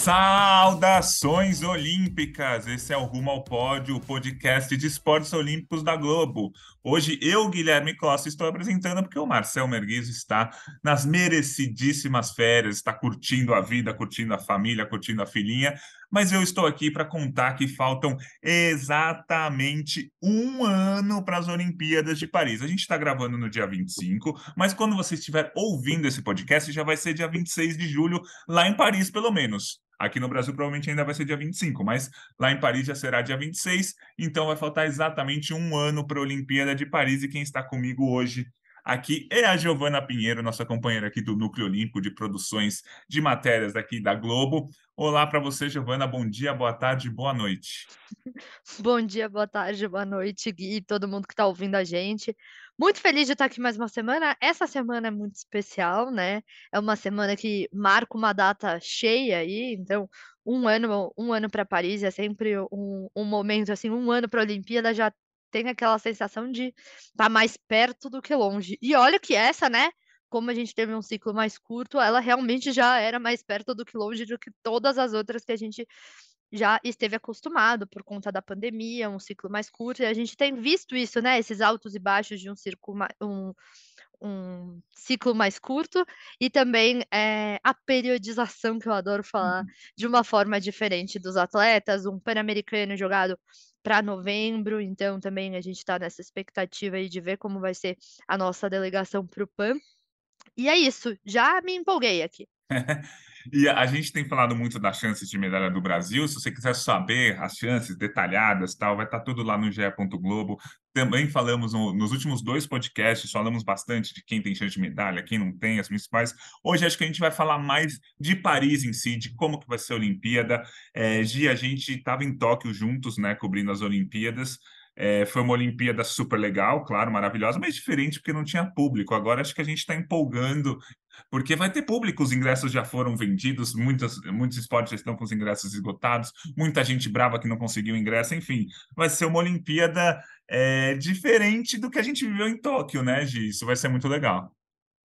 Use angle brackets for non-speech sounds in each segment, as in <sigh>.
Saudações olímpicas! Esse é o Rumo ao Pódio, o podcast de esportes olímpicos da Globo. Hoje eu, Guilherme Costa, estou apresentando porque o Marcel Merguiz está nas merecidíssimas férias, está curtindo a vida, curtindo a família, curtindo a filhinha. Mas eu estou aqui para contar que faltam exatamente um ano para as Olimpíadas de Paris. A gente está gravando no dia 25, mas quando você estiver ouvindo esse podcast, já vai ser dia 26 de julho, lá em Paris, pelo menos. Aqui no Brasil provavelmente ainda vai ser dia 25, mas lá em Paris já será dia 26, então vai faltar exatamente um ano para a Olimpíada de Paris. E quem está comigo hoje aqui é a Giovana Pinheiro, nossa companheira aqui do Núcleo Olímpico de Produções de Matérias aqui da Globo. Olá para você, Giovana. Bom dia, boa tarde, boa noite. Bom dia, boa tarde, boa noite, Gui, e todo mundo que está ouvindo a gente. Muito feliz de estar aqui mais uma semana. Essa semana é muito especial, né? É uma semana que marca uma data cheia aí, então um ano, um ano para Paris é sempre um, um momento assim, um ano para a Olimpíada já tem aquela sensação de estar tá mais perto do que longe. E olha que essa, né? Como a gente teve um ciclo mais curto, ela realmente já era mais perto do que longe do que todas as outras que a gente já esteve acostumado por conta da pandemia, um ciclo mais curto, e a gente tem visto isso, né? Esses altos e baixos de um, círculo, um, um ciclo mais curto, e também é, a periodização, que eu adoro falar, uhum. de uma forma diferente dos atletas, um Pan-Americano jogado para novembro, então também a gente está nessa expectativa aí de ver como vai ser a nossa delegação para o PAN. E é isso, já me empolguei aqui. <laughs> E a gente tem falado muito das chances de medalha do Brasil. Se você quiser saber as chances detalhadas, tal, vai estar tudo lá no GE. Globo. Também falamos no, nos últimos dois podcasts, falamos bastante de quem tem chance de medalha, quem não tem, as principais. Hoje acho que a gente vai falar mais de Paris em si, de como que vai ser a Olimpíada. É, Gi, a gente estava em Tóquio juntos, né, cobrindo as Olimpíadas. É, foi uma Olimpíada super legal, claro, maravilhosa, mas diferente porque não tinha público. Agora acho que a gente está empolgando, porque vai ter público, os ingressos já foram vendidos, muitos esportes já estão com os ingressos esgotados, muita gente brava que não conseguiu ingresso, enfim, vai ser uma Olimpíada é, diferente do que a gente viveu em Tóquio, né, Gi? Isso vai ser muito legal.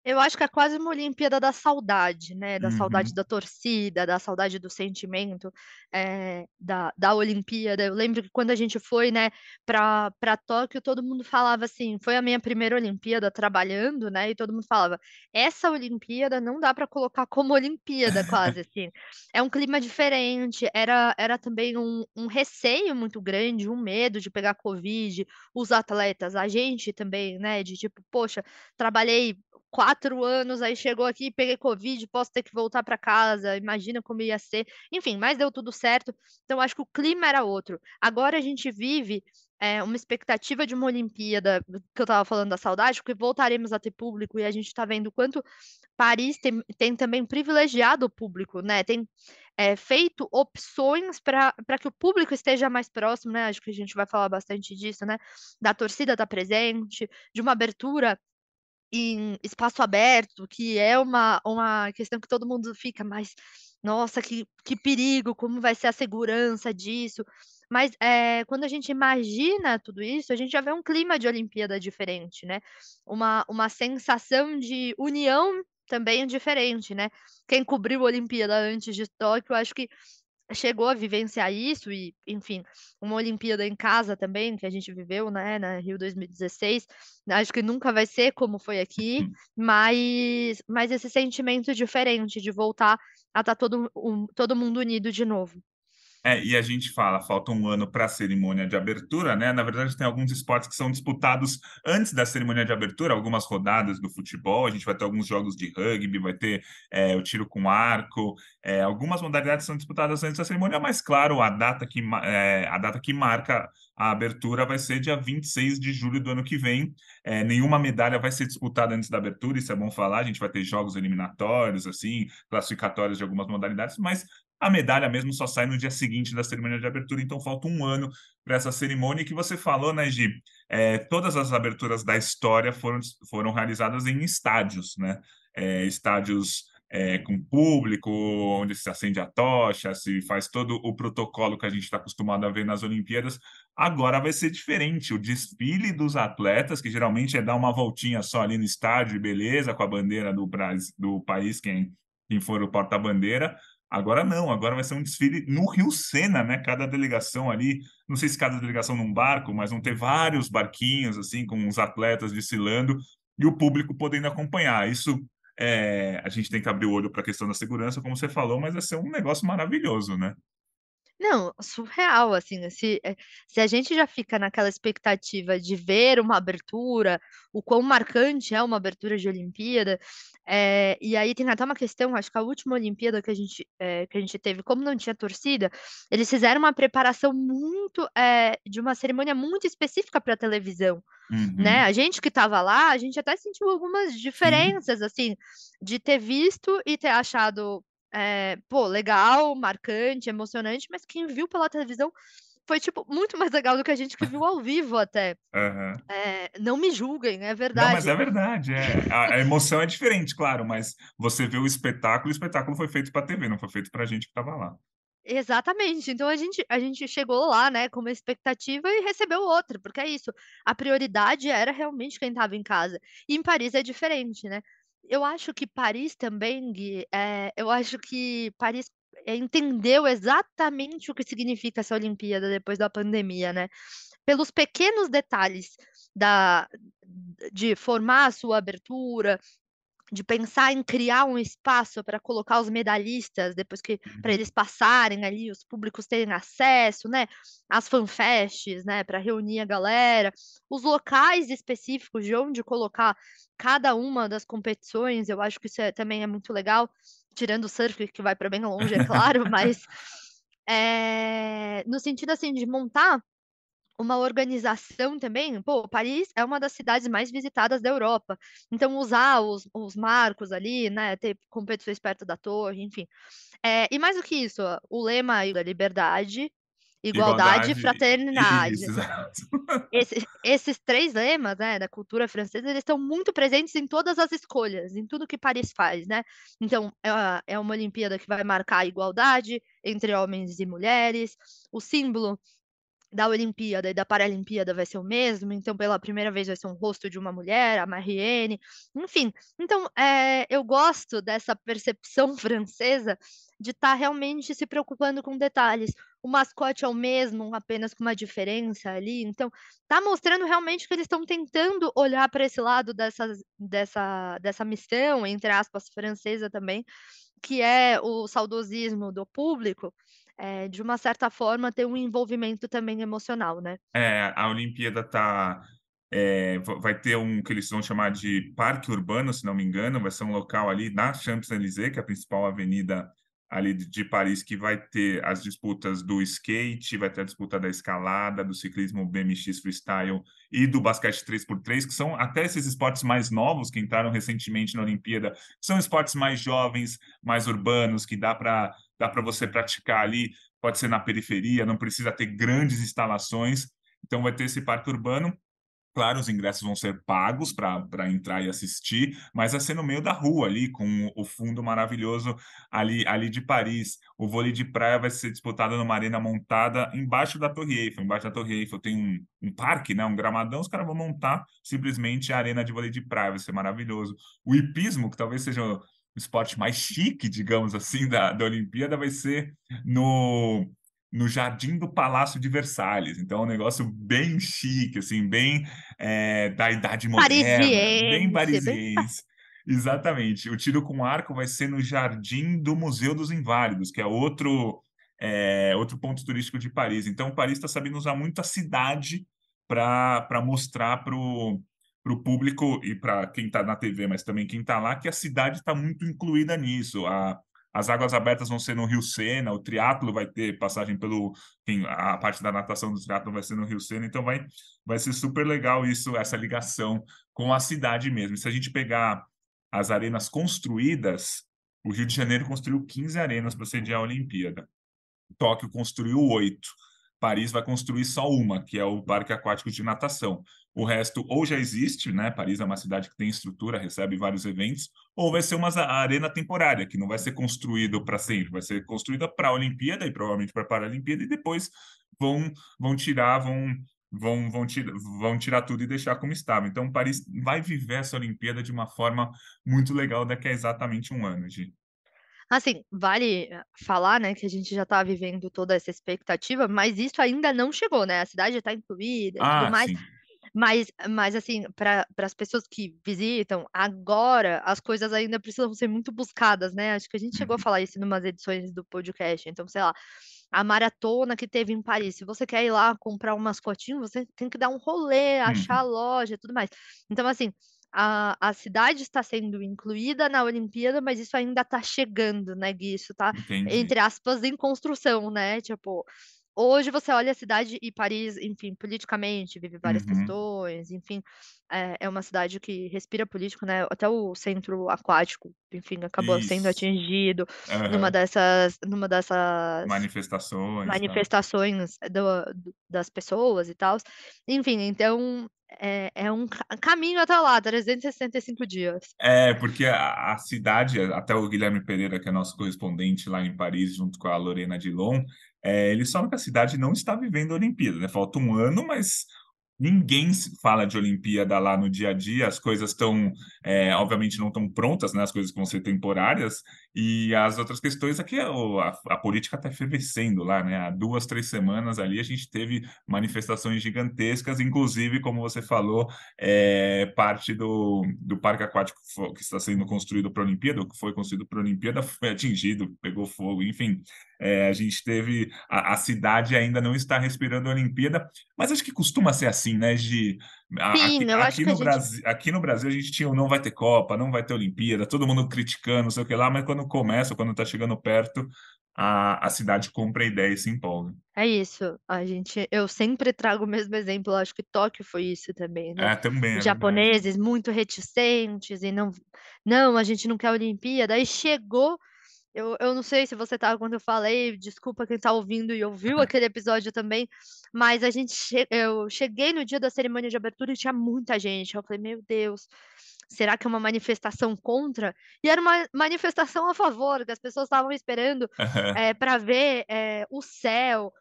Eu acho que é quase uma Olimpíada da saudade, né, da saudade uhum. da torcida, da saudade do sentimento, eh, da da Olimpíada. Eu lembro que quando a gente foi, né, pra Tóquio, todo mundo falava assim foi a minha primeira Olimpíada trabalhando, né, e todo mundo falava: "Essa Olimpíada não dá para colocar como Olimpíada", quase <laughs> assim. É um clima diferente, era era também um um receio muito grande, um medo de pegar covid, os atletas, a gente também, né, de tipo: "Poxa, trabalhei quatro anos, aí chegou aqui, peguei Covid, posso ter que voltar para casa, imagina como ia ser. Enfim, mas deu tudo certo. Então, acho que o clima era outro. Agora a gente vive é, uma expectativa de uma Olimpíada, que eu estava falando da saudade, porque voltaremos a ter público e a gente está vendo quanto Paris tem, tem também privilegiado o público, né? Tem é, feito opções para que o público esteja mais próximo, né? Acho que a gente vai falar bastante disso, né? Da torcida estar tá presente, de uma abertura em espaço aberto, que é uma uma questão que todo mundo fica: "Mas, nossa, que que perigo, como vai ser a segurança disso?". Mas, eh, quando a gente imagina tudo isso, a gente já vê um clima de Olimpíada diferente, né, uma uma sensação de união também diferente, né. Quem cobriu a Olimpíada antes de Tóquio, acho que chegou a vivenciar isso e, enfim, uma Olimpíada em casa também, que a gente viveu, né, na Rio 2016, acho que nunca vai ser como foi aqui, mas, mas esse sentimento diferente de voltar a estar tá todo, um, todo mundo unido de novo. É, e a gente fala, falta um ano para a cerimônia de abertura, né? Na verdade, tem alguns esportes que são disputados antes da cerimônia de abertura, algumas rodadas do futebol, a gente vai ter alguns jogos de rugby, vai ter é, o tiro com arco, é, algumas modalidades são disputadas antes da cerimônia, mas claro, a data que, é, a data que marca a abertura vai ser dia 26 de julho do ano que vem. É, nenhuma medalha vai ser disputada antes da abertura, isso é bom falar. A gente vai ter jogos eliminatórios, assim, classificatórios de algumas modalidades, mas a medalha mesmo só sai no dia seguinte da cerimônia de abertura, então falta um ano para essa cerimônia que você falou, né, Gi? É, todas as aberturas da história foram, foram realizadas em estádios, né? É, estádios é, com público, onde se acende a tocha, se faz todo o protocolo que a gente está acostumado a ver nas Olimpíadas. Agora vai ser diferente. O desfile dos atletas, que geralmente é dar uma voltinha só ali no estádio, beleza, com a bandeira do, Brasil, do país, quem, quem for o porta-bandeira. Agora não, agora vai ser um desfile no Rio Sena, né? Cada delegação ali, não sei se cada delegação num barco, mas vão ter vários barquinhos, assim, com os atletas desfilando e o público podendo acompanhar. Isso é, a gente tem que abrir o olho para a questão da segurança, como você falou, mas vai ser um negócio maravilhoso, né? Não, surreal, assim, se, eh, se a gente já fica naquela expectativa de ver uma abertura, o quão marcante é uma abertura de Olimpíada, é, e aí tem até uma questão, acho que a última Olimpíada que a gente, é, que a gente teve, como não tinha torcida, eles fizeram uma preparação muito, é, de uma cerimônia muito específica para a televisão, uhum. né? A gente que estava lá, a gente até sentiu algumas diferenças, Sim. assim, de ter visto e ter achado é, pô, legal, marcante, emocionante, mas quem viu pela televisão foi, tipo, muito mais legal do que a gente que viu ao vivo até. Uhum. É, não me julguem, é verdade. Não, mas é verdade, é. A, a, emoção é diferente, claro, mas você vê o espetáculo, o espetáculo foi feito para TV, não foi feito para a gente que estava lá. Exatamente. Então a gente, a gente chegou lá, né, com uma expectativa e recebeu outra, porque é isso. A prioridade era realmente quem estava em casa. E em Paris é diferente, né? Eu acho que Paris também, Gui, eh, eu acho que Paris, eh, entendeu exatamente o que significa essa Olimpíada depois da pandemia, né. Pelos pequenos detalhes da de formar a sua abertura, de pensar em criar um espaço para colocar os medalhistas, depois que para uhum. eles passarem ali, os públicos terem acesso, né, as fanfests, né, para reunir a galera, os locais específicos de onde colocar cada uma das competições, eu acho que isso é, também é muito legal, tirando o surf que vai para bem longe, é claro, <laughs> mas é, no sentido assim de montar uma organização também, pô, Paris é uma das cidades mais visitadas da Europa, então usar os, os marcos ali, né, ter competições perto da torre, enfim. É, e mais do que isso, o lema da liberdade, igualdade, e fraternidade. Isso, <laughs> Esse, esses três lemas, né, da cultura francesa, eles estão muito presentes em todas as escolhas, em tudo que Paris faz, né? Então, é, é uma Olimpíada que vai marcar a igualdade entre homens e mulheres, o símbolo da Olimpíada e da Paralimpíada vai ser o mesmo, então pela primeira vez vai ser um rosto de uma mulher, a Marianne, enfim. Então, é, eu gosto dessa percepção <laughs> francesa de estar tá realmente se preocupando com detalhes. O mascote é o mesmo, apenas com uma diferença ali. Então, tá mostrando realmente que eles estão tentando olhar para esse lado dessa, dessa, dessa missão, entre aspas, francesa também, que é o saudosismo do público, é, de uma certa forma, ter um envolvimento também emocional, né? É, a Olimpíada tá. É, vai ter um que eles vão chamar de parque urbano, se não me engano, vai ser um local ali na Champs-Élysées, que é a principal avenida ali de Paris, que vai ter as disputas do skate, vai ter a disputa da escalada, do ciclismo BMX freestyle e do basquete 3x3, que são até esses esportes mais novos que entraram recentemente na Olimpíada, são esportes mais jovens, mais urbanos, que dá para dá para você praticar ali, pode ser na periferia, não precisa ter grandes instalações. Então vai ter esse parque urbano Claro, os ingressos vão ser pagos para entrar e assistir, mas vai ser no meio da rua ali, com o fundo maravilhoso ali, ali de Paris. O vôlei de praia vai ser disputado numa arena montada embaixo da Torre Eiffel. Embaixo da Torre Eiffel tem um, um parque, né, um gramadão, os caras vão montar simplesmente a arena de vôlei de praia, vai ser maravilhoso. O hipismo, que talvez seja o esporte mais chique, digamos assim, da, da Olimpíada, vai ser no no jardim do Palácio de Versalhes. Então, é um negócio bem chique, assim, bem é, da idade moderna, parisiense, bem parisiense. Exatamente. O tiro com arco vai ser no jardim do Museu dos Inválidos, que é outro, é, outro ponto turístico de Paris. Então, Paris está sabendo usar muito a cidade para mostrar para o público e para quem está na TV, mas também quem está lá, que a cidade está muito incluída nisso. A, as águas abertas vão ser no Rio Sena, o triatlo vai ter passagem pelo, enfim, a parte da natação do triatlo vai ser no Rio Sena, então vai, vai ser super legal isso, essa ligação com a cidade mesmo. Se a gente pegar as arenas construídas, o Rio de Janeiro construiu 15 arenas para sediar a Olimpíada. Tóquio construiu oito. Paris vai construir só uma, que é o Parque Aquático de Natação. O resto ou já existe, né? Paris é uma cidade que tem estrutura, recebe vários eventos, ou vai ser uma arena temporária, que não vai ser construído para sempre, vai ser construída para a Olimpíada e provavelmente para a Paralimpíada, e depois vão, vão tirar, vão, vão, vão, tirar, vão tirar tudo e deixar como estava. Então, Paris vai viver essa Olimpíada de uma forma muito legal daqui a exatamente um ano, Gi. Assim, vale eh, falar, né, que a gente já está vivendo toda essa expectativa, mas isso ainda não chegou, né? A cidade já está incluída e Ah, tudo mais. sim. Mas, mas assim, para as pessoas que visitam, agora as coisas ainda precisam ser muito buscadas, né? Acho que a gente chegou a Uhum. falar isso em umas edições do podcast. Então, sei lá, a maratona que teve em Paris. Se você quer ir lá comprar um mascotinho, você tem que dar um rolê, achar a Uhum. loja e tudo mais. Então, assim, a, a cidade está sendo incluída na Olimpíada, mas isso ainda está chegando, né, Gui? Isso tá, Entendi. entre aspas, em construção, né? Tipo, hoje você olha a cidade e Paris, enfim, politicamente, vive várias Uhum. questões, enfim, é, é uma cidade que respira político, né? Até o centro aquático, enfim, acabou sendo Isso. atingido numa Aham. dessas, numa dessas Manifestações, tal. manifestações do do das pessoas e tals. Enfim, então é é um ca caminho até lá, 365 dias. É, porque a a cidade, até o Guilherme Pereira, que é nosso correspondente lá em Paris, junto com a Lorena Dillon, eh, eles falam que a cidade não está vivendo a Olimpíada, né, falta 1 ano, mas ninguém fala de Olimpíada lá no dia a dia, as coisas estão, eh, obviamente não estão prontas, né, as coisas vão ser temporárias, e as outras questões é que o a a política está fervescendo lá, né, há 2, 3 semanas ali a gente teve manifestações gigantescas, inclusive, como você falou, eh, parte do do parque aquático que está sendo construído para a Olimpíada, que foi construído para a Olimpíada, foi atingido, pegou fogo, enfim. Eh, a gente teve a a cidade ainda não está respirando a Olimpíada, mas acho que costuma ser assim, né, Gi? A aqui Sim, aqui que a no gente Brasi aqui no Brasil a gente tinha o "não vai ter Copa, não vai ter Olimpíada", todo mundo criticando, não sei o que lá, mas quando começa, quando está chegando perto, a a cidade compra a ideia e se empolga. É isso, a gente eu sempre trago o mesmo exemplo, acho que Tóquio foi isso também, né, É, também, os é verdade. japoneses muito reticentes e não "Não, a gente não quer a Olimpíada", aí chegou, eu eu não sei se você estava quando eu falei, desculpa quem está ouvindo e ouviu <laughs> aquele episódio também, mas a gente che eu cheguei no dia da cerimônia de abertura e tinha muita gente, eu falei: "Meu Deus, será que é uma manifestação contra?" E era uma manifestação a favor, que as pessoas estavam esperando, Aham. eh, pra ver, eh, o céu,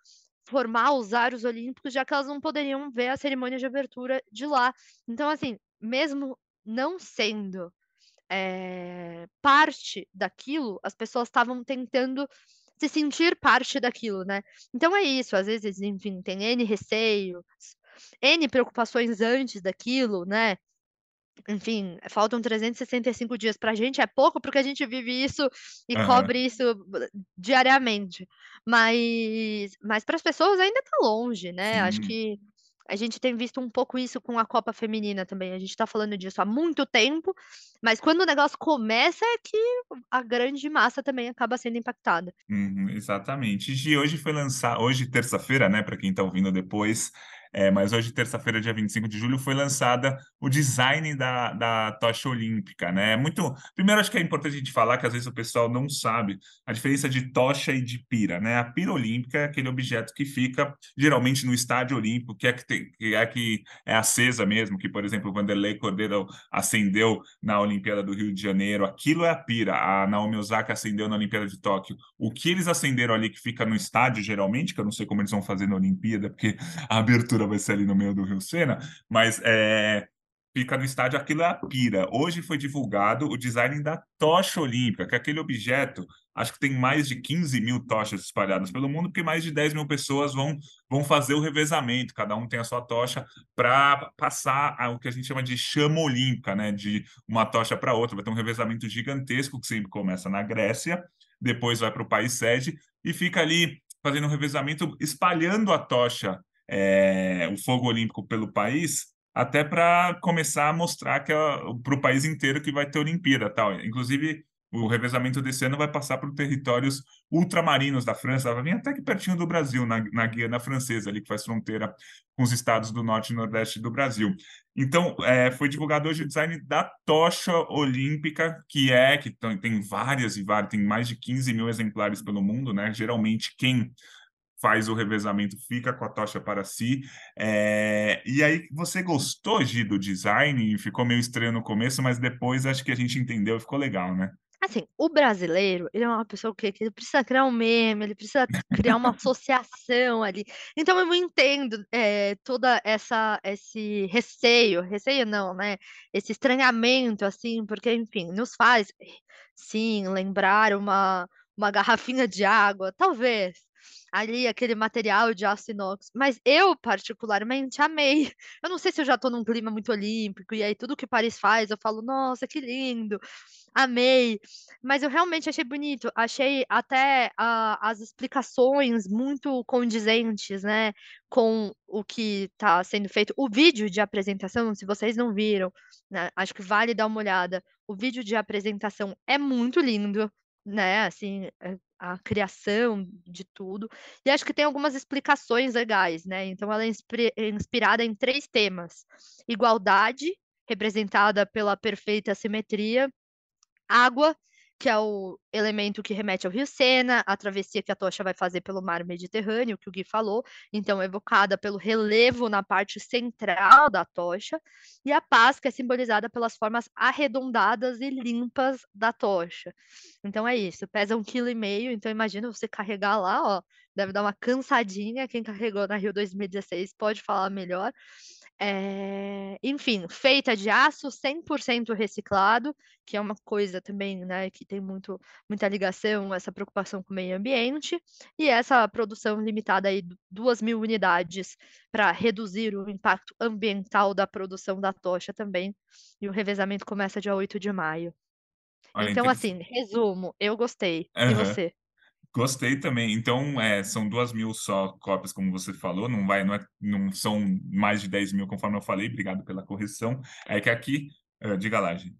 formar os aros olímpicos, já que elas não poderiam ver a cerimônia de abertura de lá. Então, assim, mesmo não sendo, eh, parte daquilo, as pessoas estavam tentando se sentir parte daquilo, né. Então é isso, às vezes, enfim, tem N receios, N preocupações antes daquilo, né. Enfim, faltam 365 dias, pra gente é pouco, porque a gente vive isso e Aham. cobre isso diariamente, mas mas para as pessoas ainda tá longe, né, acho Sim. que a gente tem visto um pouco isso com a Copa Feminina também, a gente tá falando disso há muito tempo, mas quando o negócio começa é que a grande massa também acaba sendo impactada. Uhum, exatamente. Gi, hoje foi lançar hoje terça-feira, né, para quem está ouvindo depois, eh, mas hoje terça-feira, dia 25 de julho, foi lançada o design da da tocha olímpica, né, muito primeiro acho que é importante a gente falar que às vezes o pessoal não sabe a diferença de tocha e de pira, né, a pira olímpica é aquele objeto que fica geralmente no estádio olímpico, que é que tem que é que é acesa mesmo, que, por exemplo, o Wanderlei Cordeiro acendeu na Olimpíada do Rio de Janeiro, aquilo é a pira, a Naomi Osaka acendeu na Olimpíada de Tóquio. O que eles acenderam ali, que fica no estádio geralmente, que eu não sei como eles vão fazer na Olimpíada, porque a abertura vai ser ali no meio do Rio Sena, mas, eh, fica no estádio, aquilo é a pira. Hoje foi divulgado o design da tocha olímpica, que é aquele objeto acho que tem mais de 15.000 tochas espalhadas pelo mundo, porque mais de 10.000 pessoas vão vão fazer o revezamento, cada um tem a sua tocha, pra passar a o que a gente chama de chama olímpica, né, de uma tocha pra outra, vai ter um revezamento gigantesco, que sempre começa na Grécia, depois vai para o país sede, e fica ali fazendo um revezamento, espalhando a tocha, eh, o fogo olímpico pelo país, até pra começar a mostrar que para o país inteiro que vai ter Olimpíada, tal. Inclusive, o revezamento desse ano vai passar por territórios ultramarinos da França, vai vir até aqui pertinho do Brasil, na na Guiana Francesa, ali que faz fronteira com os estados do norte e nordeste do Brasil. Então, eh, foi divulgado hoje o design da tocha olímpica, que é que tem várias e várias tem mais de 15.000 exemplares pelo mundo, né, geralmente quem faz o revezamento, fica com a tocha para si. É... E aí, você gostou, Gi, do design? Ficou meio estranho no começo, mas depois acho que a gente entendeu e ficou legal, né? Assim, o brasileiro, ele é uma pessoa que, ele precisa criar um meme, ele precisa criar uma <laughs> associação ali. Então eu entendo é, toda essa esse receio, receio não, né? Esse estranhamento, assim, porque, enfim, nos faz, sim, lembrar uma, uma garrafinha de água, talvez, ali aquele material de aço inox, mas eu particularmente amei. <laughs> Eu não sei se eu já estou num clima muito olímpico e aí tudo que Paris faz, eu falo: "Nossa, que lindo, amei", mas eu realmente achei bonito, achei até a as explicações muito condizentes, né, com o que está sendo feito. O vídeo de apresentação, se vocês não viram, né, acho que vale dar uma olhada. O vídeo de apresentação é muito lindo, né, assim, eh, a criação de tudo. E acho que tem algumas explicações legais, né? Então ela é é inspirada em três temas: igualdade, representada pela perfeita simetria, água, que é o elemento que remete ao rio Sena, a travessia que a tocha vai fazer pelo mar Mediterrâneo, que o Gui falou, então evocada pelo relevo na parte central da tocha, e a paz, que é simbolizada pelas formas arredondadas e limpas da tocha. Então é isso, pesa um quilo e meio, então imagina você carregar lá, ó, deve dar uma cansadinha, quem carregou na Rio 2016 pode falar melhor, é, enfim, feita de aço 100% reciclado, que é uma coisa também, né, que tem muito, muita ligação, essa preocupação com o meio ambiente, e essa produção limitada aí, 2 mil unidades, para reduzir o impacto ambiental da produção da tocha também, e o revezamento começa dia 8 de maio. Olha, então, assim, resumo, eu gostei. Uhum. E você? Gostei também. Então, é, são duas mil só cópias, como você falou, não vai, não, é, não são mais de 10 mil, conforme eu falei, obrigado pela correção. É que aqui, uh, diga lá, gente.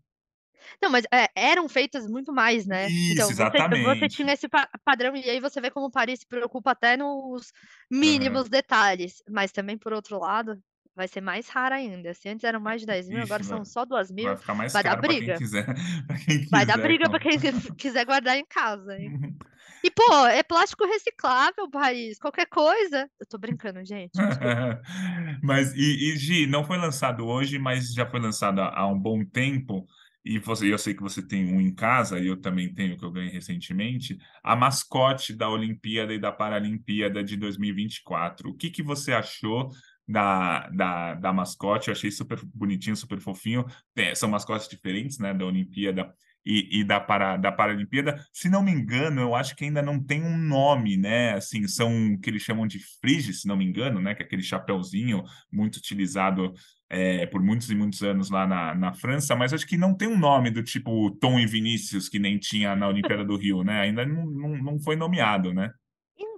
Não, mas é, eram feitas muito mais, né? Isso, então, você, exatamente. você tinha esse pa padrão, e aí você vê como Paris se preocupa até nos mínimos Uhum. detalhes. Mas também, por outro lado, vai ser mais rara ainda. Se antes eram mais de 10 mil, Ixi, agora vai, são só 2 mil. vai ficar mais Vai dar caro para quem briga. quiser. <laughs> pra quem Vai dar quiser, briga então. para quem quiser guardar em casa, hein? <laughs> E, pô, é plástico reciclável, Paris. Qualquer coisa. Eu tô brincando, gente. <laughs> Mas, e, e, Gi, não foi lançado hoje, mas já foi lançado há, há um bom tempo, e você, eu sei que você tem um em casa, e eu também tenho, que eu ganhei recentemente, a mascote da Olimpíada e da Paralimpíada de 2024. O que, que você achou da, da, da mascote? Eu achei super bonitinho, super fofinho. Tem- são mascotes diferentes, né, da Olimpíada e, e da, para, da Paralimpíada. Se não me engano, eu acho que ainda não tem um nome, né? Assim, são o que eles chamam de fringe, se não me engano, né? Que é aquele chapéuzinho muito utilizado é, por muitos e muitos anos lá na, na França, mas acho que não tem um nome do tipo Tom e Vinícius, que nem tinha na Olimpíada do Rio, né? Ainda não, não, não foi nomeado, né?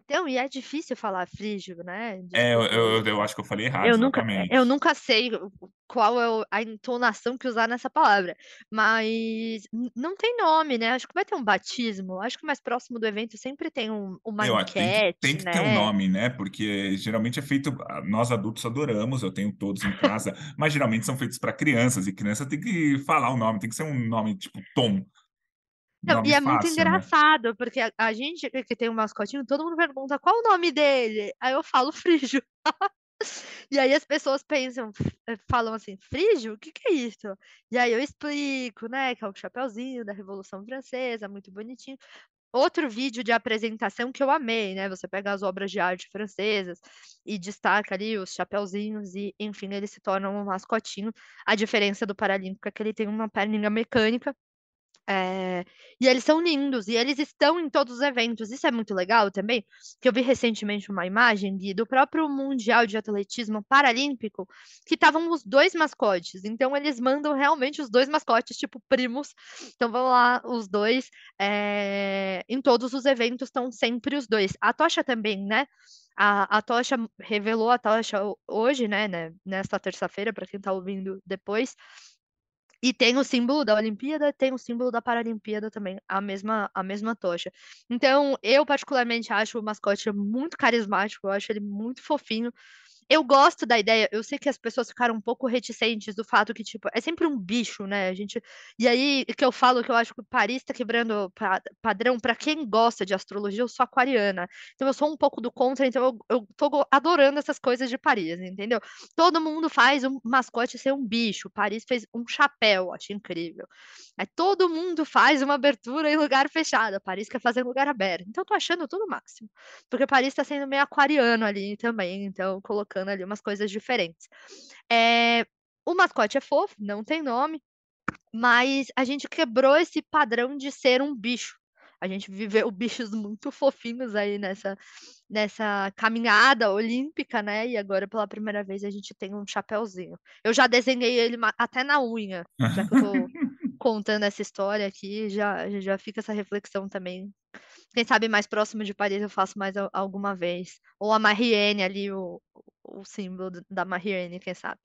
Então, e é difícil falar frígio, né? É, eu, eu, eu acho que eu falei errado, Eu nunca, exatamente. eu nunca sei qual é a entonação que usar nessa palavra, mas não tem nome, né? Acho que vai ter um batismo. Acho que mais próximo do evento sempre tem um- uma Eu que tem que, tem enquete, que ter um né? nome, né? Porque geralmente é feito. Nós adultos adoramos, eu tenho todos em casa, mas geralmente são feitos para crianças, e criança tem que falar o nome, tem que ser um nome tipo Tom. Não, e é muito fácil, né? engraçado, porque a, a gente que tem um mascotinho, todo mundo pergunta qual o nome dele? Aí eu falo <laughs> frígio. E aí as pessoas pensam, eh, falam assim, frígio? O que que é isso? E aí eu explico, né, que é o chapeuzinho da Revolução Francesa, muito bonitinho. Outro vídeo de apresentação que eu amei, né? Você pega as obras de arte francesas e destaca ali os chapeuzinhos e, enfim, ele se torna um mascotinho. A diferença do Paralímpico é que ele tem uma perninha mecânica. Eh, e eles são lindos, e eles estão em todos os eventos. Isso é muito legal também, que eu vi recentemente uma imagem, Gui, do próprio Mundial de Atletismo Paralímpico, que estavam os dois mascotes. Então, eles mandam realmente os dois mascotes, tipo primos. Então, vão lá os dois. eh, em todos os eventos estão sempre os dois. A Tocha também, né? A, a Tocha revelou a Tocha ho- hoje, né? né nesta terça-feira, para quem está ouvindo depois. E tem o símbolo da Olimpíada, tem o símbolo da Paralimpíada também, a mesma, a mesma tocha. Então, eu particularmente acho o mascote muito carismático, eu acho ele muito fofinho. Eu gosto da ideia, eu sei que as pessoas ficaram um pouco reticentes do fato que, tipo, é sempre um bicho, né? A gente. E aí que eu falo que eu acho que Paris tá quebrando pa padrão para quem gosta de astrologia, eu sou aquariana. Então eu sou um pouco do contra, então eu, eu tô adorando essas coisas de Paris, entendeu? Todo mundo faz um mascote ser um bicho. Paris fez um chapéu, acho incrível. Aí todo mundo faz uma abertura em lugar fechado. Paris quer fazer em lugar aberto. Então eu tô achando tudo máximo. Porque Paris tá sendo meio aquariano ali também, então colocando colocando ali umas coisas diferentes. É, o mascote é fofo, não tem nome, mas a gente quebrou esse padrão de ser um bicho. A gente viveu bichos muito fofinhos aí nessa, nessa caminhada olímpica, né? E agora, pela primeira vez, a gente tem um chapéuzinho. Eu já desenhei ele até na unha, já que eu tô <laughs> contando essa história aqui, já, já fica essa reflexão também. Quem sabe mais próximo de Paris eu faço mais alguma vez. Ou a Marianne ali, o, o símbolo da Marianne, quem sabe.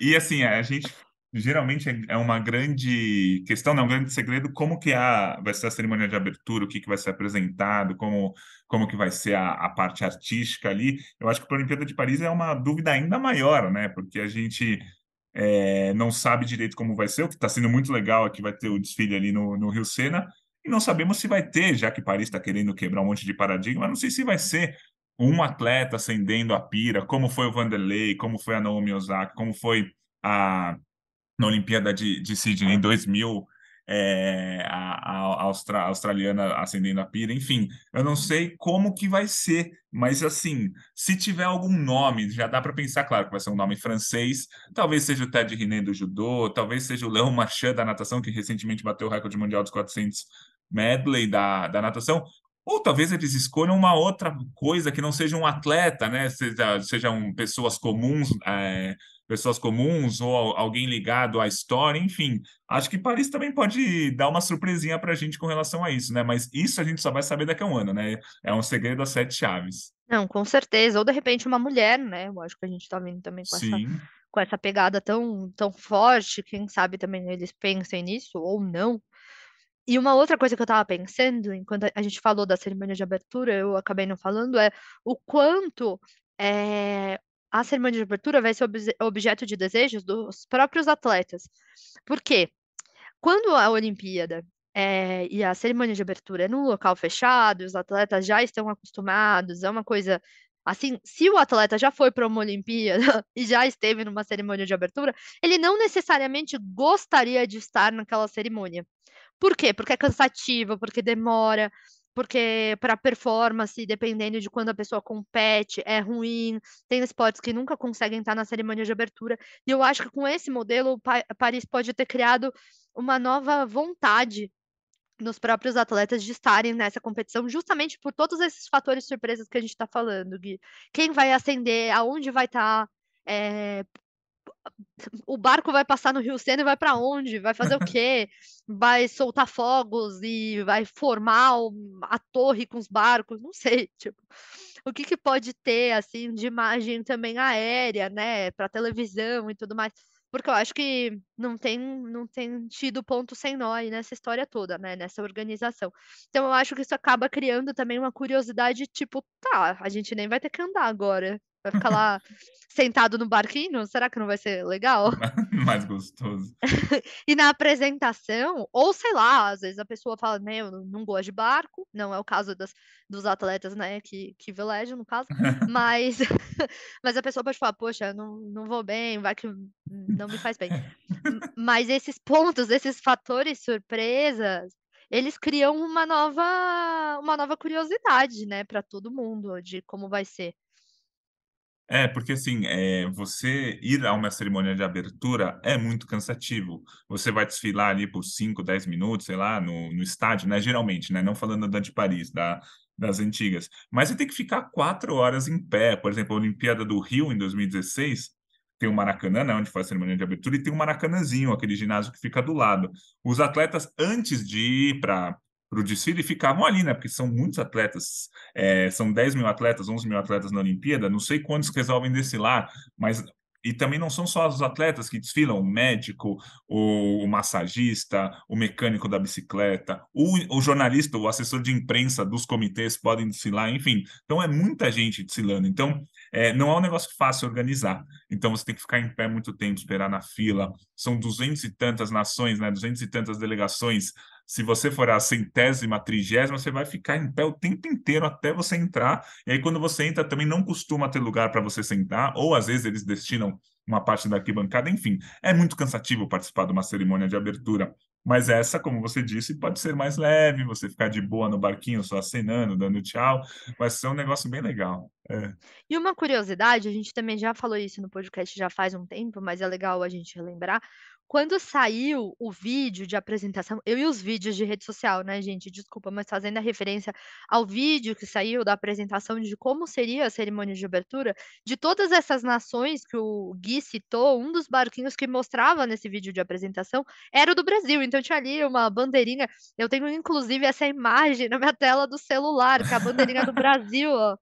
E assim, a gente geralmente é, é uma grande questão, não, um grande segredo, como que a, vai ser a cerimônia de abertura, o que, que vai ser apresentado, como, como que vai ser a, a parte artística ali. Eu acho que para a Olimpíada de Paris é uma dúvida ainda maior, né? Porque a gente é, não sabe direito como vai ser, o que está sendo muito legal é que vai ter o desfile ali no, no Rio Sena, e não sabemos se vai ter, já que Paris está querendo quebrar um monte de paradigma, não sei se vai ser um atleta acendendo a pira, como foi o Vanderlei, como foi a Naomi Osaka, como foi a na Olimpíada de, de Sydney em 2000, é, a, a, Austra, a, australiana acendendo a pira, enfim, eu não sei como que vai ser, mas assim, se tiver algum nome, já dá para pensar, claro, que vai ser um nome francês, talvez seja o Ted Riné do judô, talvez seja o Léo Marchand da natação, que recentemente bateu o recorde mundial dos 400 medley da, da natação, ou talvez eles escolham uma outra coisa que não seja um atleta, né? Seja, sejam pessoas comuns, é, pessoas comuns ou alguém ligado à história, enfim. Acho que Paris também pode dar uma surpresinha para a gente com relação a isso, né? Mas isso a gente só vai saber daqui a um ano, né? É um segredo das sete chaves. Não, com certeza. Ou de repente uma mulher, né? Eu acho que a gente está vendo também com Sim. essa com essa pegada tão, tão forte, quem sabe também eles pensem nisso ou não. E uma outra coisa que eu estava pensando, enquanto a gente falou da cerimônia de abertura, eu acabei não falando, é o quanto é, a cerimônia de abertura vai ser objeto de desejos dos próprios atletas. Por quê? Quando a Olimpíada é, e a cerimônia de abertura é num local fechado, os atletas já estão acostumados, é uma coisa Assim, se o atleta já foi para uma Olimpíada <laughs> e já esteve numa cerimônia de abertura, ele não necessariamente gostaria de estar naquela cerimônia. Por quê? Porque é cansativo, porque demora, porque para performance, dependendo de quando a pessoa compete, é ruim. Tem esportes que nunca conseguem estar na cerimônia de abertura. E eu acho que com esse modelo, Paris pode ter criado uma nova vontade nos próprios atletas de estarem nessa competição, justamente por todos esses fatores surpresas que a gente está falando, Gui. Quem vai acender, aonde vai estar, tá, é, o barco vai passar no Rio Sena e vai para onde? Vai fazer o quê? <laughs> Vai soltar fogos e vai formar a torre com os barcos? Não sei, <laughs> tipo, o que, que pode ter assim de imagem também aérea, né, para televisão e tudo mais? Porque eu acho que não tem, não tem tido ponto sem nó aí nessa história toda, né? Nessa organização. Então eu acho que isso acaba criando também uma curiosidade, tipo, tá, a gente nem vai ter que andar agora. Vai ficar lá sentado no barquinho? Será que não vai ser legal? <laughs> Mais gostoso. e na apresentação, ou sei lá, às vezes a pessoa fala, meu, não gosto de barco, não é o caso das, dos atletas, né, que, que velejam, no caso, <laughs> mas, <laughs> mas a pessoa pode falar, poxa, não, não vou bem, vai que não me faz bem. mas esses pontos, esses fatores surpresas, eles criam uma nova, uma nova curiosidade, né, para todo mundo de como vai ser. É, porque assim, é, você ir a uma cerimônia de abertura é muito cansativo. Você vai desfilar ali por 5, 10 minutos, sei lá, no, no estádio, né? Geralmente, né? Não falando da de Paris, da, das antigas. Mas você tem que ficar quatro horas em pé. Por exemplo, a Olimpíada do Rio, em 2016, tem o Maracanã, né, onde faz a cerimônia de abertura, e tem o Maracanãzinho, aquele ginásio que fica do lado. Os atletas, antes de ir para para o desfile ficavam ali, né? Porque são muitos atletas, é, são 10 mil atletas, 11 mil atletas na Olimpíada, não sei quantos resolvem desfilar, mas e também não são só os atletas que desfilam, o médico, o, o massagista, o mecânico da bicicleta, o, o, jornalista, o assessor de imprensa dos comitês podem desfilar, enfim. Então é muita gente desfilando. Então é, não é um negócio fácil organizar. Então você tem que ficar em pé muito tempo, esperar na fila. São duzentas e tantas nações, né? Duzentas e tantas delegações se você for a centésima, trigésima, você vai ficar em pé o tempo inteiro até você entrar. E aí, quando você entra, também não costuma ter lugar para você sentar, ou às vezes eles destinam uma parte da arquibancada. Enfim, é muito cansativo participar de uma cerimônia de abertura. Mas essa, como você disse, pode ser mais leve, você ficar de boa no barquinho, só acenando, dando tchau. Vai ser um negócio bem legal. É. E uma curiosidade, a gente também já falou isso no podcast já faz um tempo, mas é legal a gente relembrar. Quando saiu o vídeo de apresentação, eu e os vídeos de rede social, né, gente? Desculpa, mas fazendo a referência ao vídeo que saiu da apresentação de como seria a cerimônia de abertura, de todas essas nações que o Gui citou, um dos barquinhos que mostrava nesse vídeo de apresentação era o do Brasil. Então tinha ali uma bandeirinha. Eu tenho inclusive essa imagem na minha tela do celular, que é a bandeirinha do Brasil, ó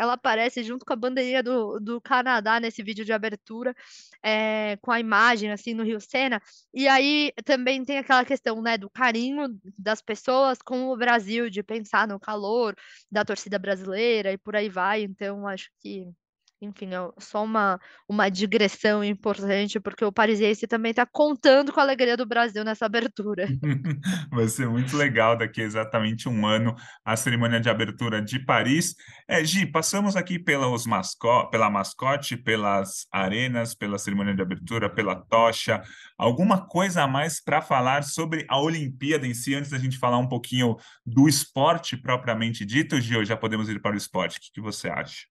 ela aparece junto com a bandeirinha do, do Canadá nesse vídeo de abertura, é, com a imagem assim no Rio Sena. E aí também tem aquela questão né, do carinho das pessoas com o Brasil, de pensar no calor da torcida brasileira e por aí vai. Então, acho que enfim, é só uma, uma digressão importante, porque o parisiense também está contando com a alegria do Brasil nessa abertura. <laughs> Vai ser muito legal daqui a exatamente um ano a cerimônia de abertura de Paris. É, Gi, passamos aqui pelos masco pela mascote, pelas arenas, pela cerimônia de abertura, pela tocha. Alguma coisa a mais para falar sobre a Olimpíada em si, antes da gente falar um pouquinho do esporte propriamente dito, Gi, já podemos ir para o esporte? O que, que você acha?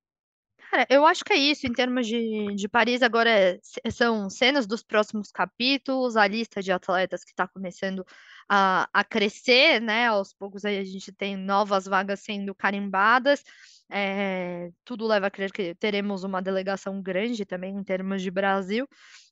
Cara, eu acho que é isso, em termos de de Paris agora é são cenas dos próximos capítulos, a lista de atletas que está começando a a crescer, né, aos poucos aí a gente tem novas vagas sendo carimbadas, eh, tudo leva a crer que teremos uma delegação grande também em termos de Brasil.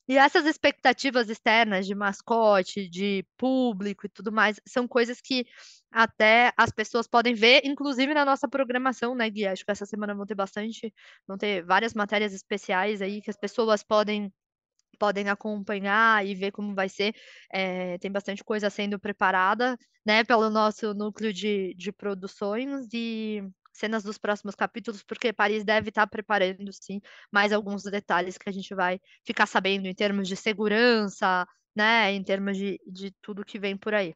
E essas expectativas externas de mascote, de público e tudo mais, são coisas que até as pessoas podem ver, inclusive na nossa programação, né, Gui? Acho que essa semana vão ter bastante, vão ter várias matérias especiais aí que as pessoas podem podem acompanhar e ver como vai ser. É, tem bastante coisa sendo preparada, né, pelo nosso núcleo de, de produções e cenas dos próximos capítulos, porque Paris deve estar preparando, sim, mais alguns detalhes que a gente vai ficar sabendo em termos de segurança, né, em termos de, de tudo que vem por aí.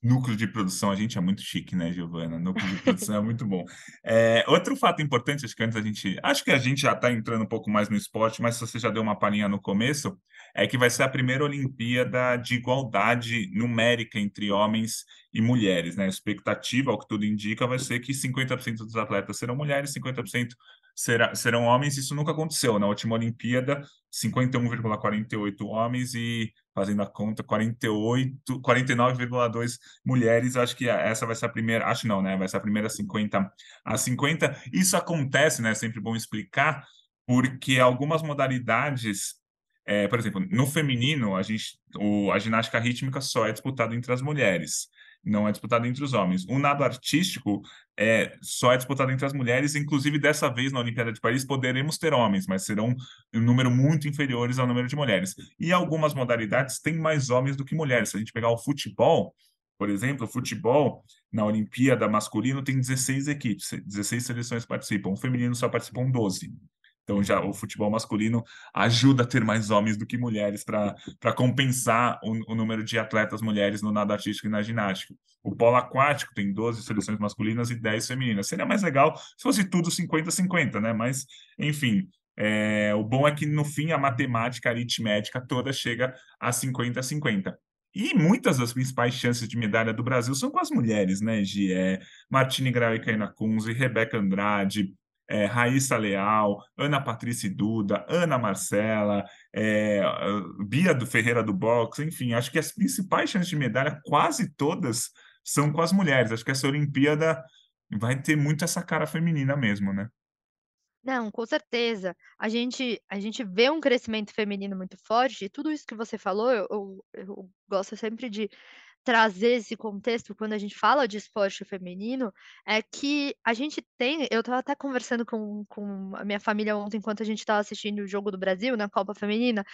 Núcleo de produção, a gente é muito chique, né, Giovana? Núcleo de produção é muito bom. É, outro fato importante, acho que antes a gente. Acho que a gente já está entrando um pouco mais no esporte, mas você já deu uma palhinha no começo, é que vai ser a primeira Olimpíada de igualdade numérica entre homens e mulheres, né? A expectativa, ao que tudo indica, vai ser que 50% dos atletas serão mulheres, 50% será, serão homens. Isso nunca aconteceu. Na última Olimpíada, 51,48 homens e fazendo a conta, 48, 49,2 mulheres. Acho que essa vai ser a primeira, acho não, né? Vai ser a primeira 50 a 50. Isso acontece, né? É sempre bom explicar, porque algumas modalidades, é, por exemplo, no feminino, a gente, o, a ginástica rítmica só é disputada entre as mulheres não é disputado entre os homens. O nado artístico é, só é disputado entre as mulheres, inclusive dessa vez na Olimpíada de Paris poderemos ter homens, mas serão um número muito inferiores ao número de mulheres. E algumas modalidades têm mais homens do que mulheres. Se a gente pegar o futebol, por exemplo, o futebol na Olimpíada masculino tem 16 equipes, 16 seleções participam, o feminino só participam 12. Então, já o futebol masculino ajuda a ter mais homens do que mulheres para compensar o, o, número de atletas mulheres no nado artístico e na ginástica. O polo aquático tem 12 seleções masculinas e 10 femininas. Seria mais legal se fosse tudo 50-50, né? Mas, enfim, é, o bom é que no fim a matemática a aritmética toda chega a 50-50. E muitas das principais chances de medalha do Brasil são com as mulheres, né, Gi? É, Martine Grau e Caina Kunze, Rebeca Andrade, é, Raíssa Leal, Ana Patrícia Duda, Ana Marcela, é, Bia do Ferreira do Boxe, enfim, acho que as principais chances de medalha, quase todas, são com as mulheres. Acho que essa Olimpíada vai ter muito essa cara feminina mesmo, né? Não, com certeza. A gente, a gente vê um crescimento feminino muito forte, e tudo isso que você falou, eu, eu, eu gosto sempre de trazer esse contexto quando a gente fala de esporte feminino é que a gente tem. Eu estava até conversando com, com a minha família ontem, enquanto a gente estava assistindo o Jogo do Brasil na Copa Feminina,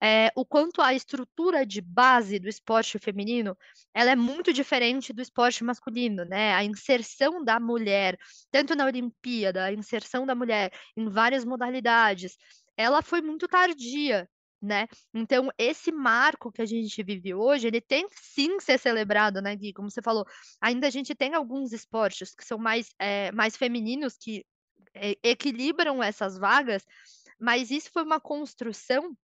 é, o quanto a estrutura de base do esporte feminino ela é muito diferente do esporte masculino, né? A inserção da mulher, tanto na Olimpíada, a inserção da mulher em várias modalidades, ela foi muito tardia né? Então, esse marco que a gente vive hoje, ele tem sim que ser celebrado, né, Gui? Como você falou, ainda a gente tem alguns esportes que são mais, é, mais femininos, que é, equilibram essas vagas, mas isso foi uma construção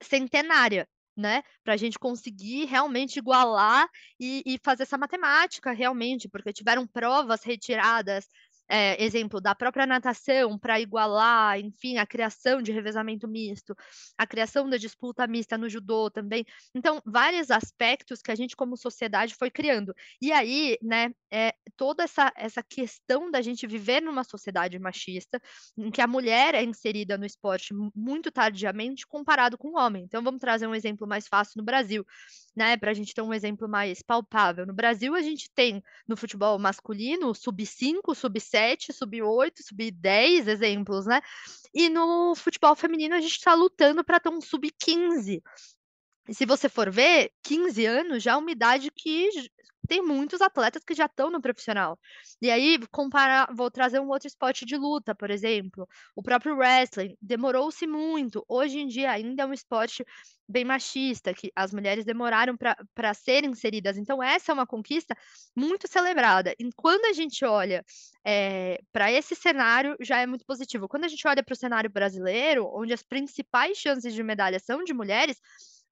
centenária, né? Para a gente conseguir realmente igualar e, e, fazer essa matemática realmente, porque tiveram provas retiradas é, exemplo, da própria natação para igualar, enfim, a criação de revezamento misto, a criação da disputa mista no judô também. Então, vários aspectos que a gente, como sociedade, foi criando. E aí, né, é, toda essa, essa questão da gente viver numa sociedade machista, em que a mulher é inserida no esporte muito tardiamente comparado com o homem. Então, vamos trazer um exemplo mais fácil no Brasil né, para a gente ter um exemplo mais palpável. No Brasil, a gente tem no futebol masculino sub-5, sub-7, sub-8, sub-10 exemplos, né? E no futebol feminino, a gente está lutando para ter um sub-15. E se você for ver, 15 anos já é uma idade que tem muitos atletas que já estão no profissional. E aí, comparar, vou trazer um outro esporte de luta, por exemplo, o próprio wrestling, demorou-se muito. Hoje em dia ainda é um esporte bem machista, que as mulheres demoraram para serem inseridas. Então, essa é uma conquista muito celebrada. E quando a gente olha é, para esse cenário, já é muito positivo. Quando a gente olha para o cenário brasileiro, onde as principais chances de medalha são de mulheres,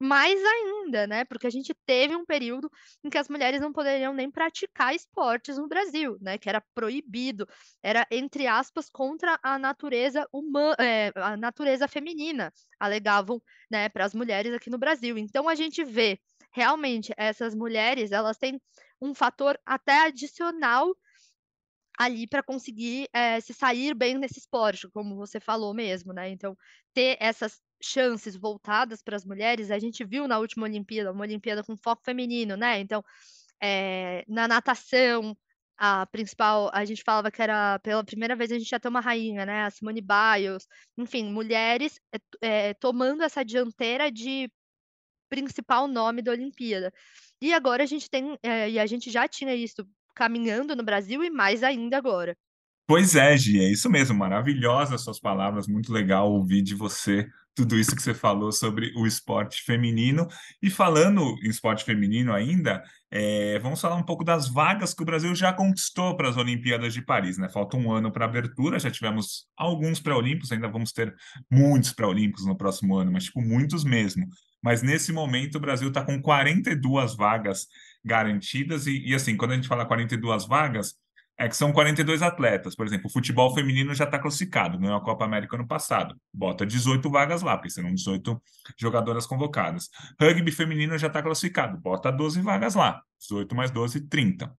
mais ainda, né? Porque a gente teve um período em que as mulheres não poderiam nem praticar esportes no Brasil, né? Que era proibido, era entre aspas contra a natureza humana, é, a natureza feminina, alegavam, né, para as mulheres aqui no Brasil. Então a gente vê realmente essas mulheres, elas têm um fator até adicional ali para conseguir é, se sair bem nesse esporte, como você falou mesmo, né? Então, ter essas chances voltadas para as mulheres, a gente viu na última Olimpíada, uma Olimpíada com foco feminino, né? Então, é, na natação, a principal, a gente falava que era pela primeira vez a gente ia ter uma rainha, né? A Simone Biles, enfim, mulheres é, tomando essa dianteira de principal nome da Olimpíada. E agora a gente tem, e a gente já tinha isso caminhando no Brasil e mais ainda agora. Pois é, Gi, é isso mesmo, maravilhosas suas palavras, muito legal ouvir de você tudo isso que você falou sobre o esporte feminino. E falando em esporte feminino ainda, é, vamos falar um pouco das vagas que o Brasil já conquistou para as Olimpíadas de Paris, né? Falta um ano para a abertura, já tivemos alguns pré-olímpicos, ainda vamos ter muitos pré-olímpicos no próximo ano, mas tipo, muitos mesmo. Mas nesse momento o Brasil está com 42 vagas garantidas, e, e assim, quando a gente fala 42 vagas, é que são 42 atletas. Por exemplo, o futebol feminino já está classificado, é a Copa América ano passado. Bota 18 vagas lá, porque serão 18 jogadoras convocadas. Rugby feminino já está classificado, bota 12 vagas lá. 18 mais 12, 30.